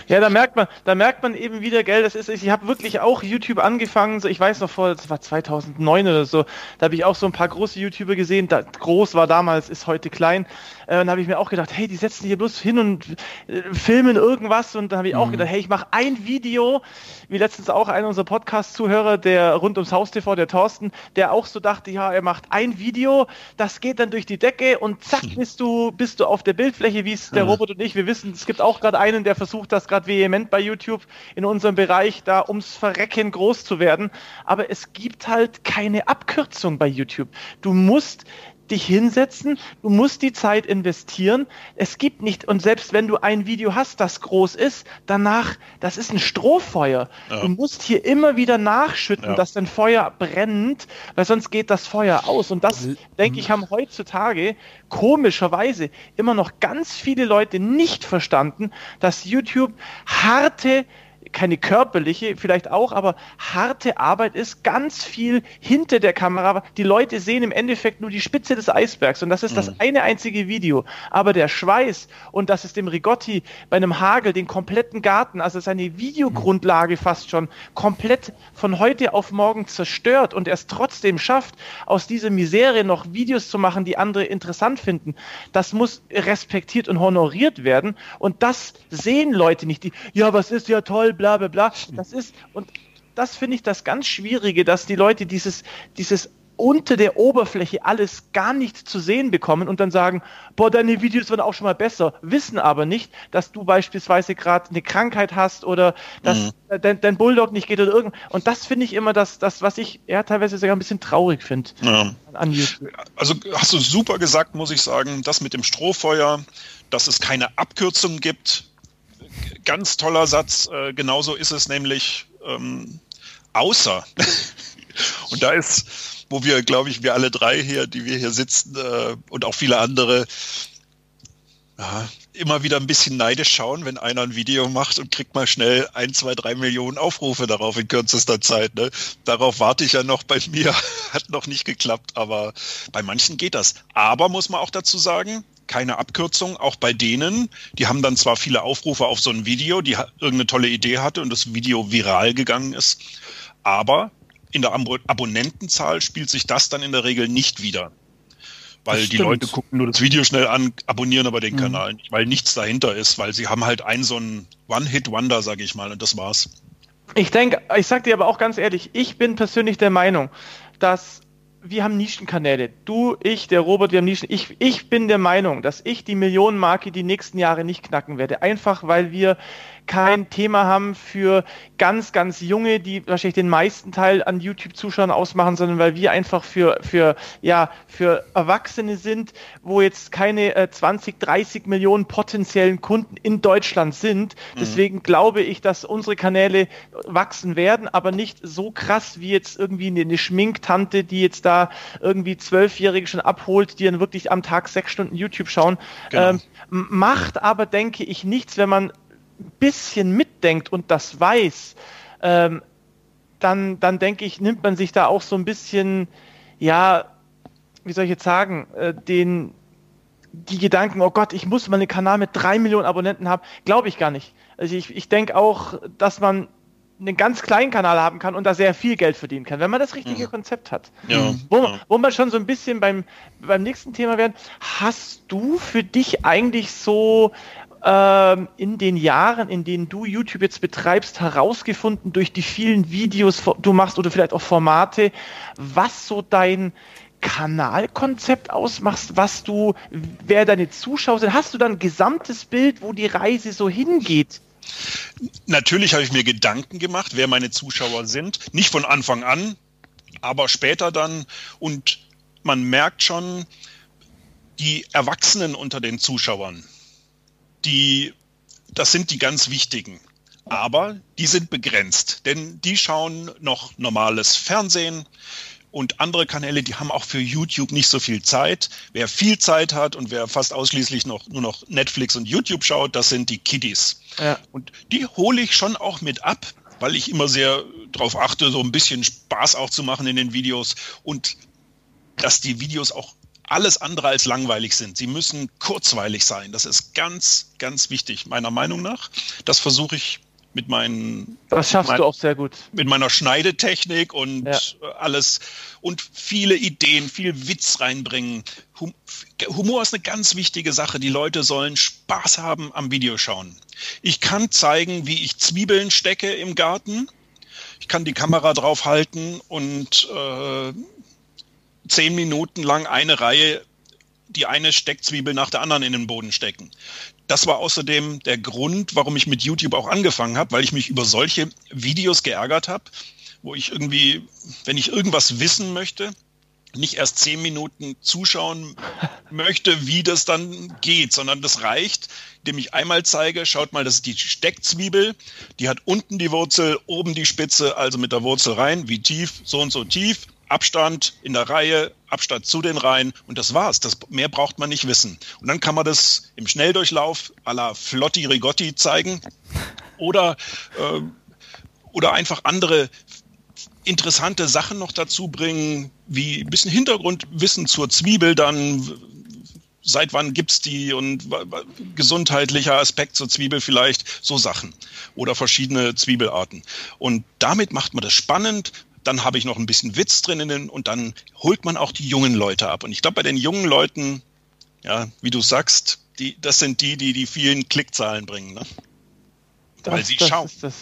Speaker 2: Ja, da merkt man, da merkt man eben wieder, gell, das ist, ich habe wirklich auch YouTube angefangen, so ich weiß noch vor, das war 2009 oder so, da habe ich auch so ein paar große YouTuber gesehen, da, groß war damals, ist heute klein, äh, und da habe ich mir auch gedacht, hey, die setzen hier bloß hin und äh, filmen irgendwas und da habe ich mhm. auch gedacht, hey, ich mache ein Video, wie letztens auch einer unserer Podcast-Zuhörer, der rund ums Haus TV, der Thorsten, der auch so dachte, ja, er macht ein Video, das geht dann durch die Decke und zack, bist du, bist du auf der Bildfläche, wie es der mhm. Robert und ich, wir wissen, es gibt auch gerade einen, der versucht, das gerade vehement bei YouTube in unserem Bereich da ums Verrecken groß zu werden. Aber es gibt halt keine Abkürzung bei YouTube. Du musst dich hinsetzen, du musst die Zeit investieren. Es gibt nicht, und selbst wenn du ein Video hast, das groß ist, danach, das ist ein Strohfeuer. Ja. Du musst hier immer wieder nachschütten, ja. dass dein Feuer brennt, weil sonst geht das Feuer aus. Und das, denke ich, haben heutzutage komischerweise immer noch ganz viele Leute nicht verstanden, dass YouTube harte keine körperliche, vielleicht auch, aber harte Arbeit ist, ganz viel hinter der Kamera. Die Leute sehen im Endeffekt nur die Spitze des Eisbergs und das ist mhm. das eine einzige Video. Aber der Schweiß und dass es dem Rigotti bei einem Hagel den kompletten Garten, also seine Videogrundlage fast schon komplett von heute auf morgen zerstört und er es trotzdem schafft, aus dieser Misere noch Videos zu machen, die andere interessant finden, das muss respektiert und honoriert werden und das sehen Leute nicht. Die, ja, was ist ja toll, bla bla bla. Das ist, und das finde ich das ganz Schwierige, dass die Leute dieses, dieses unter der Oberfläche alles gar nicht zu sehen bekommen und dann sagen, boah, deine Videos werden auch schon mal besser, wissen aber nicht, dass du beispielsweise gerade eine Krankheit hast oder dass mhm. dein, dein, Bulldog nicht geht oder irgend. Und das finde ich immer das, das, was ich ja teilweise sogar ein bisschen traurig finde. Ja.
Speaker 3: Also hast du super gesagt, muss ich sagen, das mit dem Strohfeuer, dass es keine Abkürzung gibt, ganz toller Satz. Äh, genauso ist es nämlich ähm, außer. und da ist, wo wir, glaube ich, wir alle drei hier, die wir hier sitzen äh, und auch viele andere, ja, immer wieder ein bisschen neidisch schauen, wenn einer ein Video macht und kriegt mal schnell ein, zwei, drei Millionen Aufrufe darauf in kürzester Zeit. Ne? Darauf warte ich ja noch bei mir. Hat noch nicht geklappt, aber bei manchen geht das. Aber muss man auch dazu sagen, keine Abkürzung, auch bei denen. Die haben dann zwar viele Aufrufe auf so ein Video, die irgendeine tolle Idee hatte und das Video viral gegangen ist, aber in der Abonnentenzahl spielt sich das dann in der Regel nicht wieder. Weil die Leute gucken nur das Video schnell an, abonnieren aber den mhm. Kanal nicht, weil nichts dahinter ist, weil sie haben halt ein so ein One-Hit-Wonder, sage ich mal, und das war's.
Speaker 2: Ich denke, ich sag dir aber auch ganz ehrlich, ich bin persönlich der Meinung, dass wir haben Nischenkanäle. Du, ich, der Robert, wir haben Nischen. Ich, ich bin der Meinung, dass ich die Millionenmarke die nächsten Jahre nicht knacken werde. Einfach weil wir kein Thema haben für ganz, ganz junge, die wahrscheinlich den meisten Teil an YouTube-Zuschauern ausmachen, sondern weil wir einfach für, für, ja, für Erwachsene sind, wo jetzt keine äh, 20, 30 Millionen potenziellen Kunden in Deutschland sind. Mhm. Deswegen glaube ich, dass unsere Kanäle wachsen werden, aber nicht so krass wie jetzt irgendwie eine, eine Schminktante, die jetzt da irgendwie Zwölfjährige schon abholt, die dann wirklich am Tag sechs Stunden YouTube schauen. Genau. Ähm, macht aber, denke ich, nichts, wenn man bisschen mitdenkt und das weiß, ähm, dann, dann denke ich, nimmt man sich da auch so ein bisschen, ja, wie soll ich jetzt sagen, äh, den, die Gedanken, oh Gott, ich muss mal einen Kanal mit drei Millionen Abonnenten haben, glaube ich gar nicht. Also ich, ich denke auch, dass man einen ganz kleinen Kanal haben kann und da sehr viel Geld verdienen kann, wenn man das richtige mhm. Konzept hat. Ja, wo, ja. wo man schon so ein bisschen beim, beim nächsten Thema werden, hast du für dich eigentlich so ähm, in den Jahren, in denen du YouTube jetzt betreibst, herausgefunden durch die vielen Videos, du machst oder vielleicht auch Formate, was so dein Kanalkonzept ausmachst, was du, wer deine Zuschauer sind? Hast du dann ein gesamtes Bild, wo die Reise so hingeht?
Speaker 3: Natürlich habe ich mir Gedanken gemacht, wer meine Zuschauer sind. Nicht von Anfang an, aber später dann. Und man merkt schon, die Erwachsenen unter den Zuschauern, die, das sind die ganz wichtigen. Aber die sind begrenzt, denn die schauen noch normales Fernsehen, und andere Kanäle, die haben auch für YouTube nicht so viel Zeit. Wer viel Zeit hat und wer fast ausschließlich noch nur noch Netflix und YouTube schaut, das sind die Kiddies. Ja. Und die hole ich schon auch mit ab, weil ich immer sehr darauf achte, so ein bisschen Spaß auch zu machen in den Videos und dass die Videos auch alles andere als langweilig sind. Sie müssen kurzweilig sein. Das ist ganz, ganz wichtig, meiner Meinung nach. Das versuche ich mit meinen.
Speaker 2: Das schaffst mein, du auch sehr gut.
Speaker 3: Mit meiner Schneidetechnik und ja. alles und viele Ideen, viel Witz reinbringen. Humor ist eine ganz wichtige Sache. Die Leute sollen Spaß haben am Videoschauen. Ich kann zeigen, wie ich Zwiebeln stecke im Garten. Ich kann die Kamera draufhalten und äh, zehn Minuten lang eine Reihe die eine Steckzwiebel nach der anderen in den Boden stecken. Das war außerdem der Grund, warum ich mit YouTube auch angefangen habe, weil ich mich über solche Videos geärgert habe, wo ich irgendwie, wenn ich irgendwas wissen möchte, nicht erst zehn Minuten zuschauen möchte, wie das dann geht, sondern das reicht, indem ich einmal zeige, schaut mal, das ist die Steckzwiebel, die hat unten die Wurzel, oben die Spitze, also mit der Wurzel rein, wie tief, so und so tief, Abstand in der Reihe, Abstand zu den Reihen und das war's. Das, mehr braucht man nicht wissen. Und dann kann man das im Schnelldurchlauf à la Flotti Rigotti zeigen oder, äh, oder einfach andere interessante Sachen noch dazu bringen, wie ein bisschen Hintergrundwissen zur Zwiebel dann, seit wann gibt's die und gesundheitlicher Aspekt zur Zwiebel vielleicht, so Sachen oder verschiedene Zwiebelarten. Und damit macht man das spannend, dann habe ich noch ein bisschen Witz drinnen und dann holt man auch die jungen Leute ab. Und ich glaube, bei den jungen Leuten, ja, wie du sagst, die, das sind die, die die vielen Klickzahlen bringen, ne?
Speaker 2: Das, weil sie das schauen. Das.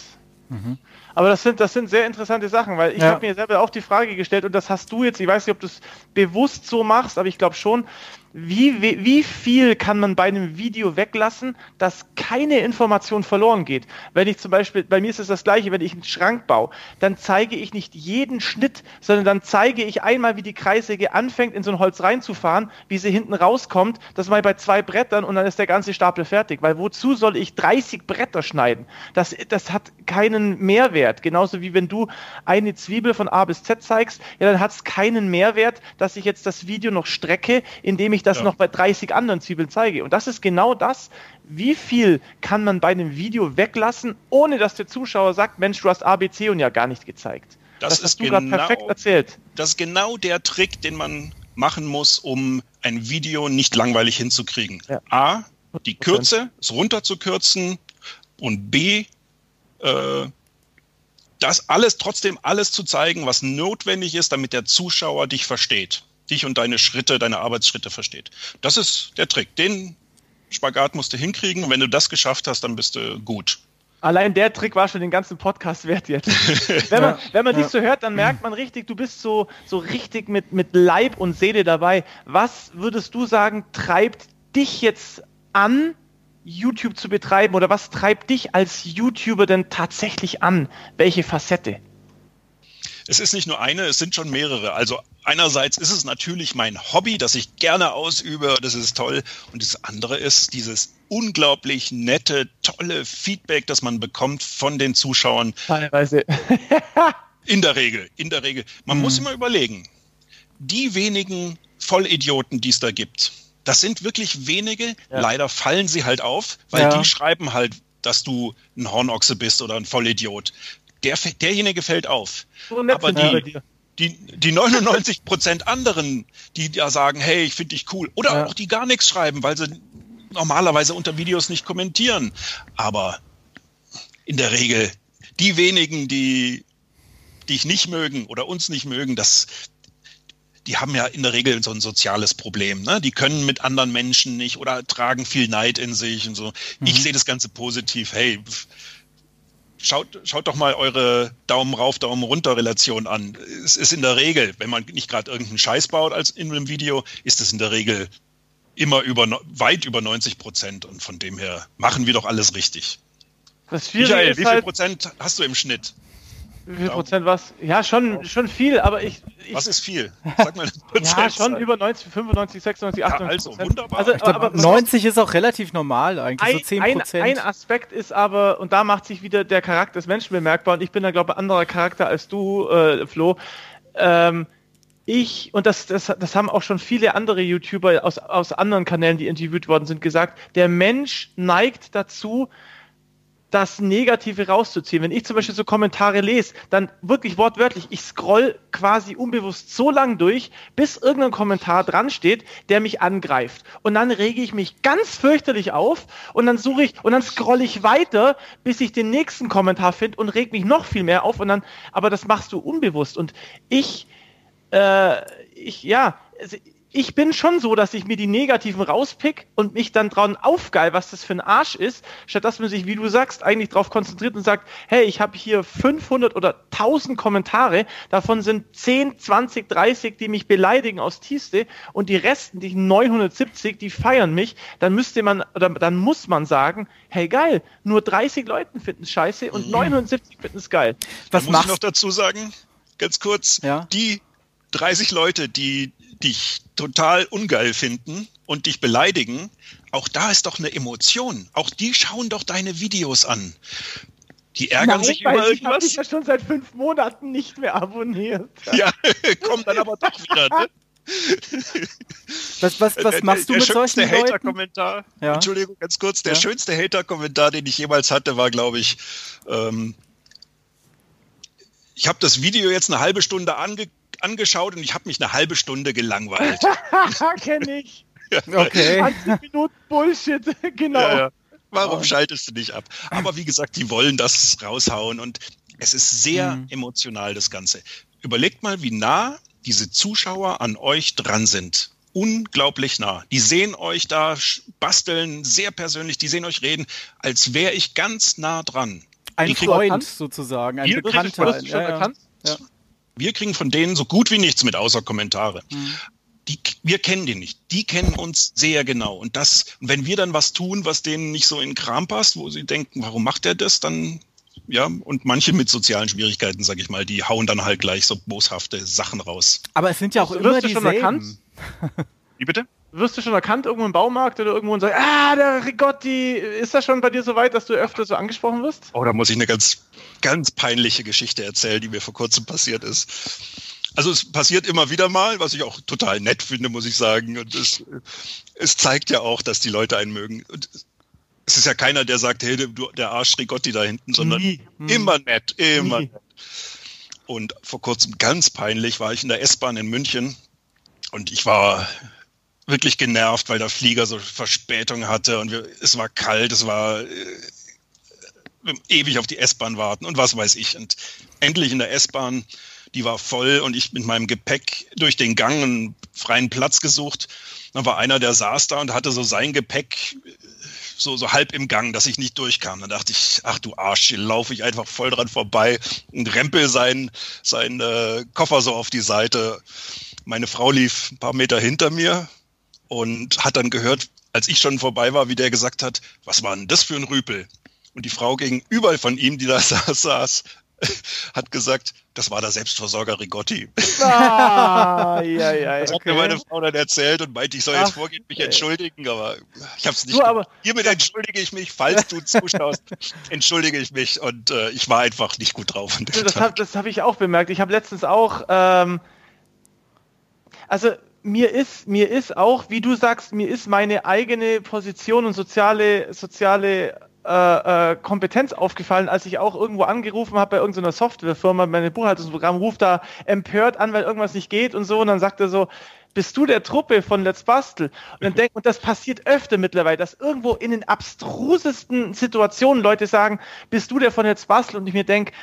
Speaker 2: Mhm. Aber das sind, das sind sehr interessante Sachen, weil ich ja. habe mir selber auch die Frage gestellt und das hast du jetzt, ich weiß nicht, ob du es bewusst so machst, aber ich glaube schon, wie, wie, wie viel kann man bei einem Video weglassen, dass keine Information verloren geht? Wenn ich zum Beispiel, bei mir ist es das gleiche, wenn ich einen Schrank baue, dann zeige ich nicht jeden Schnitt, sondern dann zeige ich einmal, wie die Kreissäge anfängt, in so ein Holz reinzufahren, wie sie hinten rauskommt, das ich bei zwei Brettern und dann ist der ganze Stapel fertig. Weil wozu soll ich 30 Bretter schneiden? Das, das hat keinen Mehrwert. Genauso wie wenn du eine Zwiebel von A bis Z zeigst, ja, dann hat es keinen Mehrwert, dass ich jetzt das Video noch strecke, indem ich das ja. noch bei 30 anderen Zwiebeln zeige. Und das ist genau das, wie viel kann man bei einem Video weglassen, ohne dass der Zuschauer sagt, Mensch, du hast ABC und ja gar nicht gezeigt.
Speaker 3: Das, das hast du genau, perfekt erzählt. Das ist genau der Trick, den man machen muss, um ein Video nicht langweilig hinzukriegen. Ja. A, die Kürze, es runterzukürzen und B, äh, das alles trotzdem alles zu zeigen, was notwendig ist, damit der Zuschauer dich versteht dich und deine Schritte, deine Arbeitsschritte versteht. Das ist der Trick. Den Spagat musst du hinkriegen und wenn du das geschafft hast, dann bist du gut.
Speaker 2: Allein der Trick war schon den ganzen Podcast wert jetzt. wenn man, wenn man dich so hört, dann merkt man richtig, du bist so, so richtig mit, mit Leib und Seele dabei. Was würdest du sagen, treibt dich jetzt an, YouTube zu betreiben oder was treibt dich als YouTuber denn tatsächlich an? Welche Facette?
Speaker 3: Es ist nicht nur eine, es sind schon mehrere. Also einerseits ist es natürlich mein Hobby, das ich gerne ausübe, das ist toll. Und das andere ist dieses unglaublich nette, tolle Feedback, das man bekommt von den Zuschauern.
Speaker 2: Teilweise.
Speaker 3: in der Regel, in der Regel. Man mhm. muss immer überlegen, die wenigen Vollidioten, die es da gibt, das sind wirklich wenige. Ja. Leider fallen sie halt auf, weil ja. die schreiben halt, dass du ein Hornochse bist oder ein Vollidiot. Der, derjenige fällt auf. Aber die, die, die 99 Prozent anderen, die ja sagen, hey, ich finde dich cool, oder ja. auch die gar nichts schreiben, weil sie normalerweise unter Videos nicht kommentieren. Aber in der Regel die wenigen, die dich nicht mögen oder uns nicht mögen, das, die haben ja in der Regel so ein soziales Problem. Ne? Die können mit anderen Menschen nicht oder tragen viel Neid in sich und so. Mhm. Ich sehe das Ganze positiv. Hey, schaut, schaut doch mal eure Daumen rauf, Daumen runter Relation an. Es ist in der Regel, wenn man nicht gerade irgendeinen Scheiß baut als in einem Video, ist es in der Regel immer über, weit über 90 Prozent. Und von dem her machen wir doch alles richtig.
Speaker 2: Michael,
Speaker 3: wie viel halt Prozent hast du im Schnitt?
Speaker 2: Wie viel Prozent was? Ja, schon, schon viel, aber ich, ich
Speaker 3: Was ist viel? Sag
Speaker 2: mal Ja, schon über 90, 95, 96, 98
Speaker 3: ja, also, wunderbar.
Speaker 1: Also, glaub, aber 90 ist auch relativ normal eigentlich, ein, so 10
Speaker 2: Prozent. Ein, ein, Aspekt ist aber, und da macht sich wieder der Charakter des Menschen bemerkbar, und ich bin da, glaube ich, anderer Charakter als du, äh, Flo. Ähm, ich, und das, das, das haben auch schon viele andere YouTuber aus, aus anderen Kanälen, die interviewt worden sind, gesagt, der Mensch neigt dazu, das Negative rauszuziehen. Wenn ich zum Beispiel so Kommentare lese, dann wirklich wortwörtlich, ich scroll quasi unbewusst so lang durch, bis irgendein Kommentar dran steht, der mich angreift. Und dann rege ich mich ganz fürchterlich auf und dann suche ich und dann scroll ich weiter, bis ich den nächsten Kommentar finde und reg mich noch viel mehr auf und dann, aber das machst du unbewusst. Und ich, äh, ich, ja, ich bin schon so, dass ich mir die Negativen rauspick und mich dann dran aufgeil, was das für ein Arsch ist, statt dass man sich, wie du sagst, eigentlich darauf konzentriert und sagt, hey, ich habe hier 500 oder 1000 Kommentare, davon sind 10, 20, 30, die mich beleidigen aus Tiefste und die Resten, die 970, die feiern mich, dann müsste man, oder dann muss man sagen, hey geil, nur 30 Leuten finden es scheiße und 970 finden es geil.
Speaker 3: Was da muss ich noch dazu sagen? Ganz kurz, ja? die 30 Leute, die dich total ungeil finden und dich beleidigen, auch da ist doch eine Emotion. Auch die schauen doch deine Videos an. Die ärgern Nein, sich über irgendwas. Ich habe dich
Speaker 2: ja schon seit fünf Monaten nicht mehr abonniert.
Speaker 3: Ja, kommt dann aber doch wieder. Ne?
Speaker 1: Was, was, was machst der, du mit solchen
Speaker 3: Hater-Kommentar, ja. Entschuldigung, ganz kurz, der ja. schönste Hater-Kommentar, den ich jemals hatte, war, glaube ich, ähm, ich habe das Video jetzt eine halbe Stunde ange angeschaut und ich habe mich eine halbe Stunde gelangweilt.
Speaker 2: Kenn ich.
Speaker 1: Okay.
Speaker 2: 20 Minuten Bullshit, genau. Ja, ja.
Speaker 3: Warum oh. schaltest du nicht ab? Aber wie gesagt, die wollen das raushauen und es ist sehr mhm. emotional, das Ganze. Überlegt mal, wie nah diese Zuschauer an euch dran sind. Unglaublich nah. Die sehen euch da basteln, sehr persönlich, die sehen euch reden, als wäre ich ganz nah dran.
Speaker 1: Ein Freund sozusagen, ein Bekannter. Ja,
Speaker 3: ja. Wir kriegen von denen so gut wie nichts mit, außer Kommentare. Mhm. Die, wir kennen die nicht. Die kennen uns sehr genau. Und das, wenn wir dann was tun, was denen nicht so in den Kram passt, wo sie denken, warum macht er das, dann ja, und manche mit sozialen Schwierigkeiten, sag ich mal, die hauen dann halt gleich so boshafte Sachen raus.
Speaker 1: Aber es sind ja auch das immer
Speaker 2: dieselben.
Speaker 3: Wie bitte?
Speaker 2: Wirst du schon erkannt irgendwo im Baumarkt oder irgendwo und sagst, ah, der Rigotti, ist das schon bei dir so weit, dass du öfter so angesprochen wirst?
Speaker 3: Oh, da muss ich eine ganz, ganz peinliche Geschichte erzählen, die mir vor kurzem passiert ist. Also es passiert immer wieder mal, was ich auch total nett finde, muss ich sagen. Und es, es zeigt ja auch, dass die Leute einen mögen. Und es ist ja keiner, der sagt, hey, du, der Arsch Rigotti da hinten, sondern Nie. immer nett, immer Nie. nett. Und vor kurzem ganz peinlich war ich in der S-Bahn in München und ich war wirklich genervt, weil der Flieger so Verspätung hatte und wir, es war kalt, es war äh, ewig auf die S-Bahn warten und was weiß ich. Und endlich in der S-Bahn, die war voll und ich mit meinem Gepäck durch den Gang einen freien Platz gesucht. Dann war einer, der saß da und hatte so sein Gepäck so, so halb im Gang, dass ich nicht durchkam. Dann dachte ich, ach du Arsch, hier laufe ich einfach voll dran vorbei und rempel seinen, seinen äh, Koffer so auf die Seite. Meine Frau lief ein paar Meter hinter mir, und hat dann gehört, als ich schon vorbei war, wie der gesagt hat, was war denn das für ein Rüpel? Und die Frau gegenüber von ihm, die da saß, hat gesagt, das war der Selbstversorger Rigotti. Ah, ja, ja, das hat mir meine Frau dann erzählt und meinte, ich soll jetzt Ach, vorgehen, mich entschuldigen, aber ich habe es nicht. Du, aber, hiermit entschuldige ich mich, falls du zuschaust, entschuldige ich mich und äh, ich war einfach nicht gut drauf.
Speaker 2: Das habe hab ich auch bemerkt. Ich habe letztens auch, ähm, also mir ist, mir ist auch, wie du sagst, mir ist meine eigene Position und soziale, soziale äh, äh, Kompetenz aufgefallen, als ich auch irgendwo angerufen habe bei irgendeiner Softwarefirma, meine Buchhaltungsprogramm ruft da empört an, weil irgendwas nicht geht und so und dann sagt er so, bist du der Truppe von Let's Bastel? Und dann denk, und das passiert öfter mittlerweile, dass irgendwo in den abstrusesten Situationen Leute sagen, bist du der von Let's Bastel? Und ich mir denke,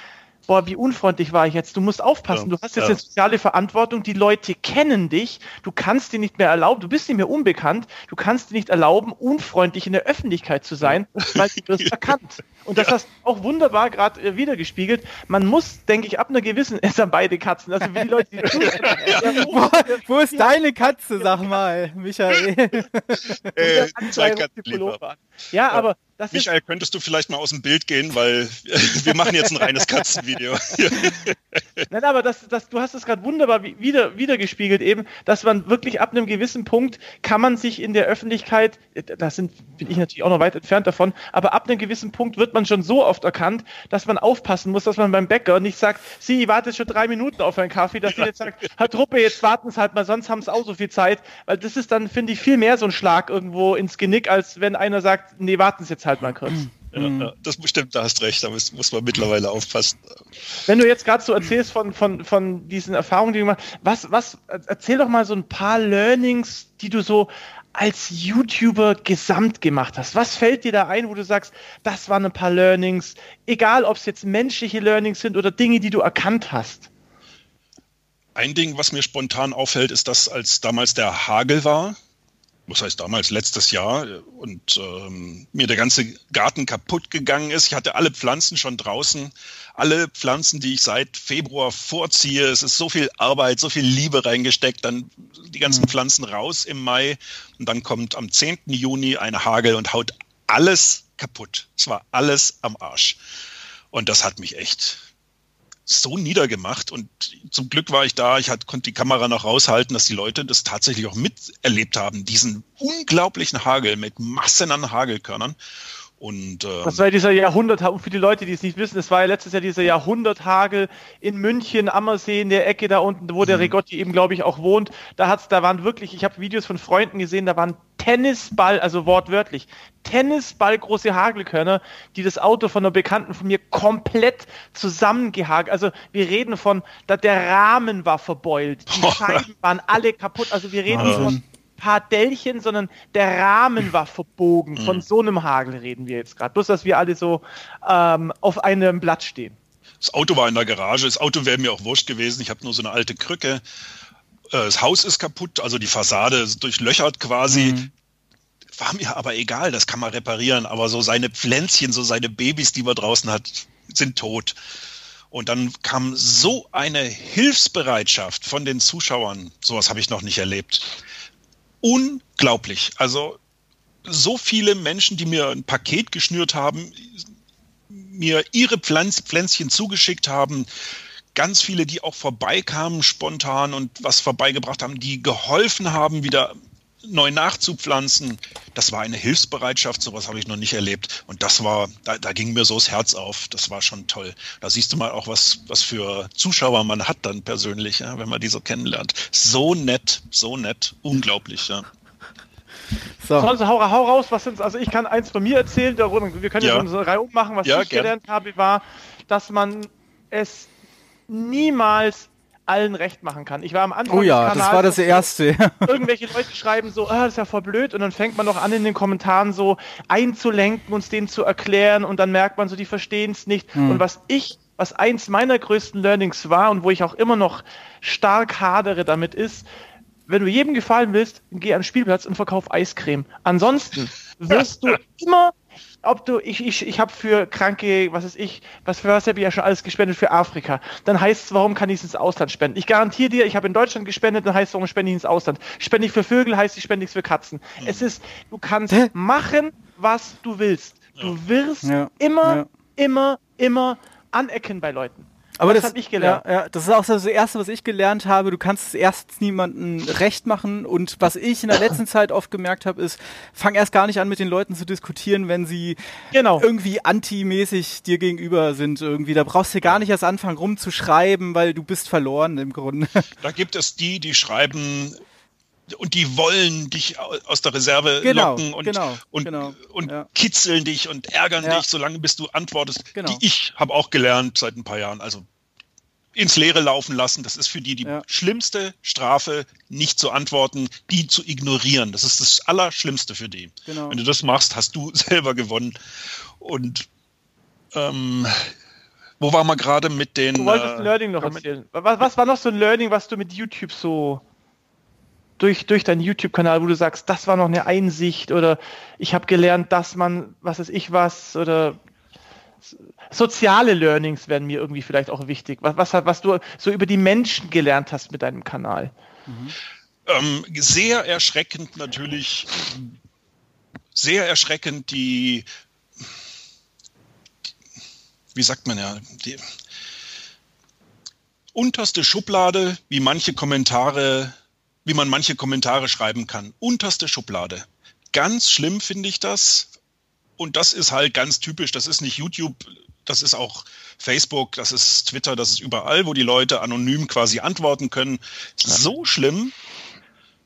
Speaker 2: boah, wie unfreundlich war ich jetzt. Du musst aufpassen. Ja, du hast jetzt ja. eine soziale Verantwortung. Die Leute kennen dich. Du kannst dir nicht mehr erlauben. Du bist nicht mehr unbekannt. Du kannst dir nicht erlauben, unfreundlich in der Öffentlichkeit zu sein, weil du wirst erkannt. Und das ja. hast du auch wunderbar gerade äh, wiedergespiegelt. Man muss, denke ich, ab einer gewissen, es haben beide Katzen. Also wie die Leute, die
Speaker 1: wo, wo ist deine Katze, sag mal, Michael?
Speaker 3: Äh, zwei Katzen
Speaker 2: ja, aber
Speaker 3: das Michael, könntest du vielleicht mal aus dem Bild gehen, weil wir machen jetzt ein reines Katzenvideo.
Speaker 2: Nein, aber das, das, du hast es gerade wunderbar wieder, wiedergespiegelt eben, dass man wirklich ab einem gewissen Punkt kann man sich in der Öffentlichkeit, da sind, bin ich natürlich auch noch weit entfernt davon, aber ab einem gewissen Punkt wird man schon so oft erkannt, dass man aufpassen muss, dass man beim Bäcker nicht sagt, sie wartet schon drei Minuten auf einen Kaffee, dass sie jetzt sagt, Herr Truppe, jetzt warten Sie halt mal, sonst haben Sie auch so viel Zeit, weil das ist dann, finde ich, viel mehr so ein Schlag irgendwo ins Genick, als wenn einer sagt, nee, warten Sie jetzt halt mal kurz.
Speaker 3: Ja, mhm. das stimmt, da hast recht, da muss, muss man mittlerweile aufpassen.
Speaker 2: Wenn du jetzt gerade so erzählst von, von, von diesen Erfahrungen, die du gemacht hast, was, was, erzähl doch mal so ein paar Learnings, die du so als YouTuber gesamt gemacht hast. Was fällt dir da ein, wo du sagst, das waren ein paar Learnings, egal ob es jetzt menschliche Learnings sind oder Dinge, die du erkannt hast?
Speaker 3: Ein Ding, was mir spontan auffällt, ist, dass als damals der Hagel war, was heißt damals, letztes Jahr, und ähm, mir der ganze Garten kaputt gegangen ist. Ich hatte alle Pflanzen schon draußen, alle Pflanzen, die ich seit Februar vorziehe. Es ist so viel Arbeit, so viel Liebe reingesteckt, dann die ganzen mhm. Pflanzen raus im Mai und dann kommt am 10. Juni ein Hagel und haut alles kaputt. Es war alles am Arsch. Und das hat mich echt so niedergemacht und zum Glück war ich da, ich hat, konnte die Kamera noch raushalten, dass die Leute das tatsächlich auch miterlebt haben, diesen unglaublichen Hagel mit Massen an Hagelkörnern. Und, ähm,
Speaker 2: das war ja dieser Jahrhundert, und für die Leute, die es nicht wissen, es war ja letztes Jahr dieser Jahrhunderthagel in München, Ammersee, in der Ecke da unten, wo der mhm. Regotti eben, glaube ich, auch wohnt. Da hat's, da waren wirklich, ich habe Videos von Freunden gesehen, da waren Tennisball, also wortwörtlich, Tennisball große Hagelkörner, die das Auto von einer Bekannten von mir komplett zusammengehakt. Also wir reden von, da der Rahmen war verbeult, die Scheiben waren alle kaputt. Also wir reden Wahnsinn. von paar Dellchen, sondern der Rahmen war verbogen. Von mhm. so einem Hagel reden wir jetzt gerade. Bloß, dass wir alle so ähm, auf einem Blatt stehen.
Speaker 3: Das Auto war in der Garage. Das Auto wäre mir auch wurscht gewesen. Ich habe nur so eine alte Krücke. Äh, das Haus ist kaputt, also die Fassade ist durchlöchert quasi. Mhm. War mir aber egal, das kann man reparieren. Aber so seine Pflänzchen, so seine Babys, die man draußen hat, sind tot. Und dann kam so eine Hilfsbereitschaft von den Zuschauern. Sowas habe ich noch nicht erlebt unglaublich. Also so viele Menschen, die mir ein Paket geschnürt haben, mir ihre Pflanz, Pflänzchen zugeschickt haben, ganz viele, die auch vorbeikamen spontan und was vorbeigebracht haben, die geholfen haben, wieder neu nachzupflanzen. Das war eine Hilfsbereitschaft, sowas habe ich noch nicht erlebt. Und das war, da, da, ging mir so das Herz auf. Das war schon toll. Da siehst du mal auch, was, was für Zuschauer man hat dann persönlich, ja, wenn man die so kennenlernt. So nett, so nett, unglaublich, ja.
Speaker 2: So. Sonst hau, hau raus, was sind Also ich kann eins von mir erzählen, wir können ja, ja so eine Reihe ummachen, was ja, ich gern. gelernt habe, war, dass man es niemals allen recht machen kann. Ich war am Anfang.
Speaker 1: Oh ja, Kanals, das war das erste.
Speaker 2: irgendwelche Leute schreiben so, ah, das ist ja voll blöd, und dann fängt man noch an, in den Kommentaren so einzulenken, uns denen zu erklären, und dann merkt man so, die verstehen es nicht. Hm. Und was ich, was eins meiner größten Learnings war und wo ich auch immer noch stark hadere damit ist, wenn du jedem gefallen willst, geh an den Spielplatz und verkauf Eiscreme. Ansonsten wirst du immer ob du, ich, ich, ich habe für Kranke, was ist ich, was für was habe ich ja schon alles gespendet für Afrika. Dann heißt es, warum kann ich es ins Ausland spenden? Ich garantiere dir, ich habe in Deutschland gespendet, dann heißt es, warum spende ich ins Ausland? Spende ich für Vögel, heißt ich spende nichts für Katzen. Mhm. Es ist, du kannst Hä? machen, was du willst. Du wirst ja. immer, ja. immer, immer anecken bei Leuten.
Speaker 1: Aber das, das habe ich gelernt. Ja, ja, das ist auch das Erste, was ich gelernt habe. Du kannst es erst niemandem recht machen. Und was ich in der letzten Zeit oft gemerkt habe, ist, fang erst gar nicht an, mit den Leuten zu diskutieren, wenn sie genau. irgendwie anti-mäßig dir gegenüber sind. Irgendwie. Da brauchst du gar nicht erst anfangen rumzuschreiben, weil du bist verloren im Grunde.
Speaker 3: Da gibt es die, die schreiben, und die wollen dich aus der Reserve genau, locken und, genau, und, genau, und ja. kitzeln dich und ärgern ja. dich, solange bis du antwortest. Genau. Die ich habe auch gelernt seit ein paar Jahren. Also ins Leere laufen lassen. Das ist für die die ja. schlimmste Strafe, nicht zu antworten, die zu ignorieren. Das ist das Allerschlimmste für die. Genau. Wenn du das machst, hast du selber gewonnen. Und ähm, wo waren wir gerade mit den.
Speaker 2: Du wolltest äh, Learning noch erzählen. Was, was war noch so ein Learning, was du mit YouTube so durch, durch deinen YouTube-Kanal, wo du sagst, das war noch eine Einsicht oder ich habe gelernt, dass man, was ist ich was oder soziale Learnings werden mir irgendwie vielleicht auch wichtig. Was, was, was du so über die Menschen gelernt hast mit deinem Kanal.
Speaker 3: Mhm. Ähm, sehr erschreckend natürlich, sehr erschreckend die, wie sagt man ja, die unterste Schublade, wie manche Kommentare wie man manche Kommentare schreiben kann. Unterste Schublade. Ganz schlimm finde ich das. Und das ist halt ganz typisch. Das ist nicht YouTube, das ist auch Facebook, das ist Twitter, das ist überall, wo die Leute anonym quasi antworten können. So schlimm,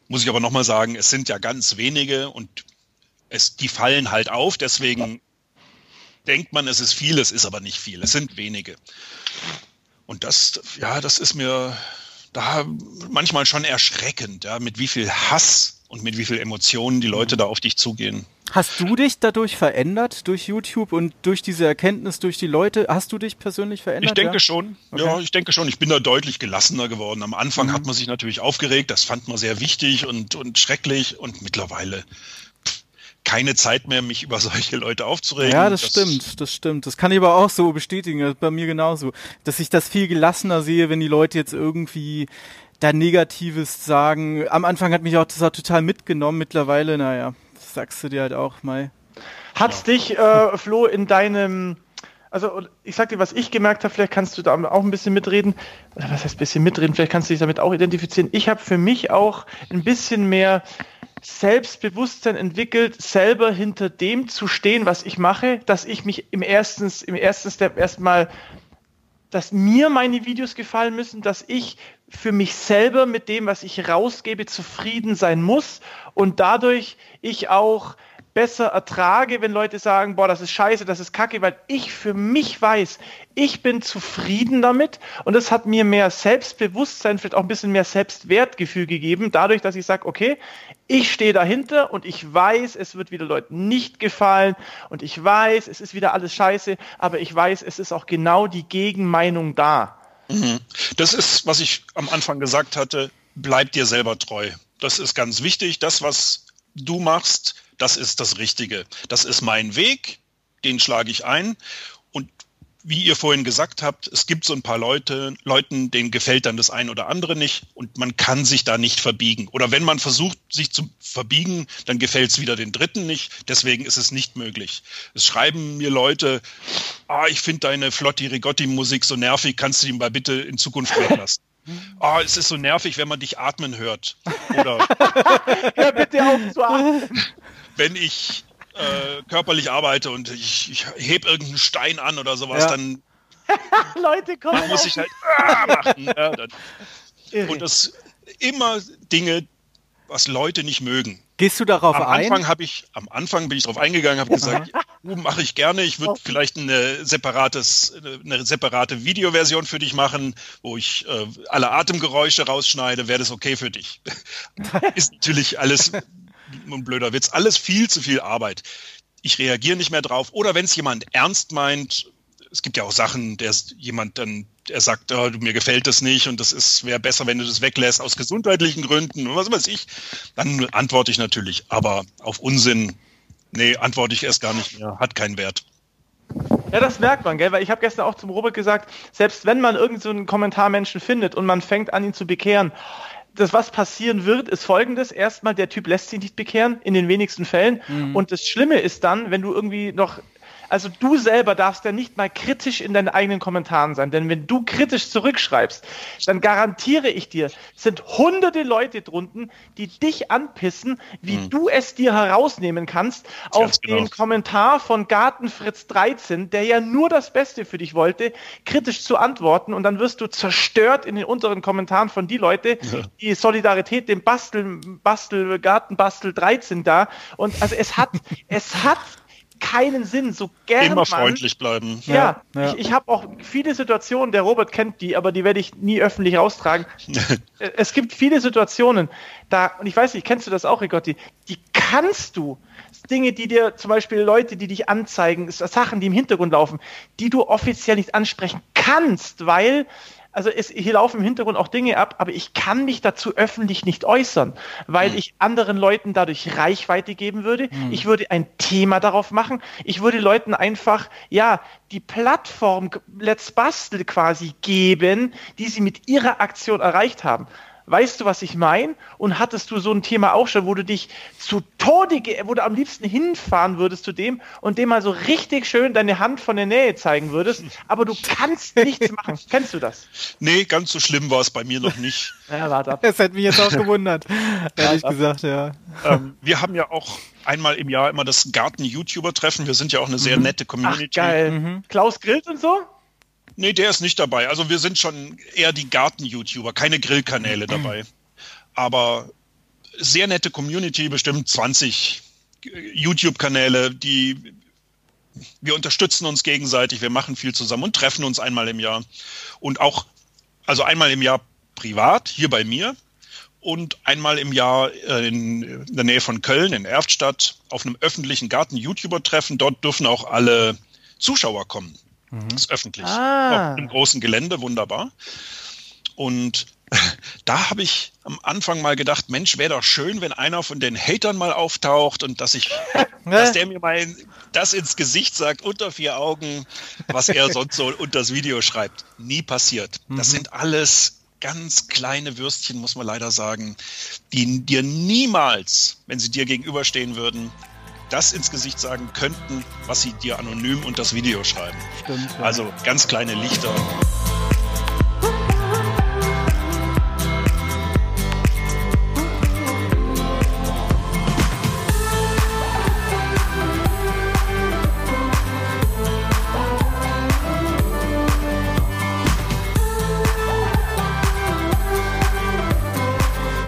Speaker 3: muss ich aber nochmal sagen, es sind ja ganz wenige und es, die fallen halt auf. Deswegen denkt man, es ist viel, es ist aber nicht viel. Es sind wenige. Und das, ja, das ist mir, da manchmal schon erschreckend, ja, mit wie viel Hass und mit wie viel Emotionen die Leute da auf dich zugehen.
Speaker 1: Hast du dich dadurch verändert durch YouTube und durch diese Erkenntnis durch die Leute? Hast du dich persönlich verändert?
Speaker 3: Ich denke ja? schon. Okay. Ja, ich denke schon. Ich bin da deutlich gelassener geworden. Am Anfang mhm. hat man sich natürlich aufgeregt. Das fand man sehr wichtig und, und schrecklich. Und mittlerweile keine Zeit mehr, mich über solche Leute aufzuregen.
Speaker 1: Ja, das, das, stimmt, das stimmt. Das kann ich aber auch so bestätigen, bei mir genauso. Dass ich das viel gelassener sehe, wenn die Leute jetzt irgendwie da Negatives sagen. Am Anfang hat mich auch das auch total mitgenommen, mittlerweile, naja, das sagst du dir halt auch mal.
Speaker 2: Hat's ja. dich, äh, Flo, in deinem also ich sag dir, was ich gemerkt habe, vielleicht kannst du da auch ein bisschen mitreden. Oder was heißt ein bisschen mitreden? Vielleicht kannst du dich damit auch identifizieren. Ich habe für mich auch ein bisschen mehr Selbstbewusstsein entwickelt, selber hinter dem zu stehen, was ich mache, dass ich mich im ersten, im ersten Step erstmal, dass mir meine Videos gefallen müssen, dass ich für mich selber mit dem, was ich rausgebe, zufrieden sein muss und dadurch ich auch besser ertrage, wenn Leute sagen, boah, das ist scheiße, das ist kacke, weil ich für mich weiß, ich bin zufrieden damit und es hat mir mehr Selbstbewusstsein, vielleicht auch ein bisschen mehr Selbstwertgefühl gegeben, dadurch, dass ich sage, okay, ich stehe dahinter und ich weiß, es wird wieder Leuten nicht gefallen und ich weiß, es ist wieder alles scheiße, aber ich weiß, es ist auch genau die Gegenmeinung da.
Speaker 3: Mhm. Das ist, was ich am Anfang gesagt hatte, bleib dir selber treu. Das ist ganz wichtig. Das, was du machst, das ist das Richtige. Das ist mein Weg, den schlage ich ein. Und wie ihr vorhin gesagt habt, es gibt so ein paar Leute, Leuten, denen gefällt dann das ein oder andere nicht und man kann sich da nicht verbiegen. Oder wenn man versucht, sich zu verbiegen, dann gefällt es wieder den Dritten nicht. Deswegen ist es nicht möglich. Es schreiben mir Leute, ah, ich finde deine Flotti Rigotti Musik so nervig, kannst du die mal bitte in Zukunft weglassen? Oh, es ist so nervig, wenn man dich atmen hört. Oder
Speaker 2: Hör bitte auf zu atmen.
Speaker 3: Wenn ich äh, körperlich arbeite und ich, ich heb irgendeinen Stein an oder sowas, ja. dann
Speaker 2: Leute kommen
Speaker 3: dann muss ich halt ah, machen. Ja, dann. Und das immer Dinge, was Leute nicht mögen.
Speaker 1: Gehst du darauf
Speaker 3: am
Speaker 1: ein?
Speaker 3: Anfang habe ich, am Anfang bin ich darauf eingegangen, habe gesagt, uh, mache ich gerne. Ich würde vielleicht eine separates, eine separate Videoversion für dich machen, wo ich äh, alle Atemgeräusche rausschneide. Wäre das okay für dich? Ist natürlich alles ein blöder Witz. Alles viel zu viel Arbeit. Ich reagiere nicht mehr drauf. Oder wenn es jemand ernst meint, es gibt ja auch Sachen, der jemand dann, er sagt, oh, mir gefällt das nicht und das ist wäre besser, wenn du das weglässt aus gesundheitlichen Gründen und was weiß ich, dann antworte ich natürlich. Aber auf Unsinn Nee, antworte ich erst gar nicht mehr. Hat keinen Wert.
Speaker 2: Ja, das merkt man, gell? Weil ich habe gestern auch zum Robert gesagt, selbst wenn man irgendeinen so Kommentarmenschen findet und man fängt an, ihn zu bekehren, das, was passieren wird, ist folgendes. Erstmal, der Typ lässt sich nicht bekehren, in den wenigsten Fällen. Mhm. Und das Schlimme ist dann, wenn du irgendwie noch also du selber darfst ja nicht mal kritisch in deinen eigenen Kommentaren sein, denn wenn du kritisch zurückschreibst, dann garantiere ich dir, sind hunderte Leute drunten, die dich anpissen, wie mhm. du es dir herausnehmen kannst, auf genau. den Kommentar von Gartenfritz 13, der ja nur das Beste für dich wollte, kritisch zu antworten und dann wirst du zerstört in den unteren Kommentaren von die Leute, ja. die Solidarität dem Bastel, Bastel, Gartenbastel 13 da und also es hat, es hat keinen Sinn. So gerne.
Speaker 3: Immer freundlich bleiben.
Speaker 2: Ja, ja. ich, ich habe auch viele Situationen, der Robert kennt die, aber die werde ich nie öffentlich raustragen. es gibt viele Situationen, da, und ich weiß nicht, kennst du das auch, Rigotti? Die kannst du. Dinge, die dir zum Beispiel Leute, die dich anzeigen, Sachen, die im Hintergrund laufen, die du offiziell nicht ansprechen kannst, weil also es, hier laufen im Hintergrund auch Dinge ab, aber ich kann mich dazu öffentlich nicht äußern, weil mhm. ich anderen Leuten dadurch Reichweite geben würde. Mhm. Ich würde ein Thema darauf machen. Ich würde Leuten einfach, ja, die Plattform Let's Bastel quasi geben, die sie mit ihrer Aktion erreicht haben. Weißt du, was ich meine? Und hattest du so ein Thema auch schon, wo du dich zu Tode, wo du am liebsten hinfahren würdest zu dem und dem mal so richtig schön deine Hand von der Nähe zeigen würdest, aber du kannst nichts machen. Kennst du das?
Speaker 3: Nee, ganz so schlimm war es bei mir noch nicht.
Speaker 1: ja, warte ab. Das hätte mich jetzt auch gewundert, ehrlich gesagt, ja.
Speaker 3: Ähm, wir haben ja auch einmal im Jahr immer das Garten-YouTuber-Treffen. Wir sind ja auch eine sehr mhm. nette Community.
Speaker 2: Ach, geil. Mhm. Klaus grillt und so?
Speaker 3: Nee, der ist nicht dabei. Also wir sind schon eher die Garten-YouTuber, keine Grillkanäle mhm. dabei. Aber sehr nette Community, bestimmt 20 YouTube-Kanäle, die wir unterstützen uns gegenseitig, wir machen viel zusammen und treffen uns einmal im Jahr. Und auch, also einmal im Jahr privat, hier bei mir, und einmal im Jahr äh, in der Nähe von Köln, in Erftstadt, auf einem öffentlichen Garten-YouTuber-Treffen. Dort dürfen auch alle Zuschauer kommen. Mhm. Das ist öffentlich. Ah. Auf einem großen Gelände, wunderbar. Und da habe ich am Anfang mal gedacht, Mensch, wäre doch schön, wenn einer von den Hatern mal auftaucht und dass ich, dass der mir mal das ins Gesicht sagt, unter vier Augen, was er sonst so unter das Video schreibt. Nie passiert. Das mhm. sind alles ganz kleine Würstchen, muss man leider sagen, die dir niemals, wenn sie dir gegenüberstehen würden, das ins Gesicht sagen könnten, was sie dir anonym und das Video schreiben. Stimmt, ja. Also ganz kleine Lichter.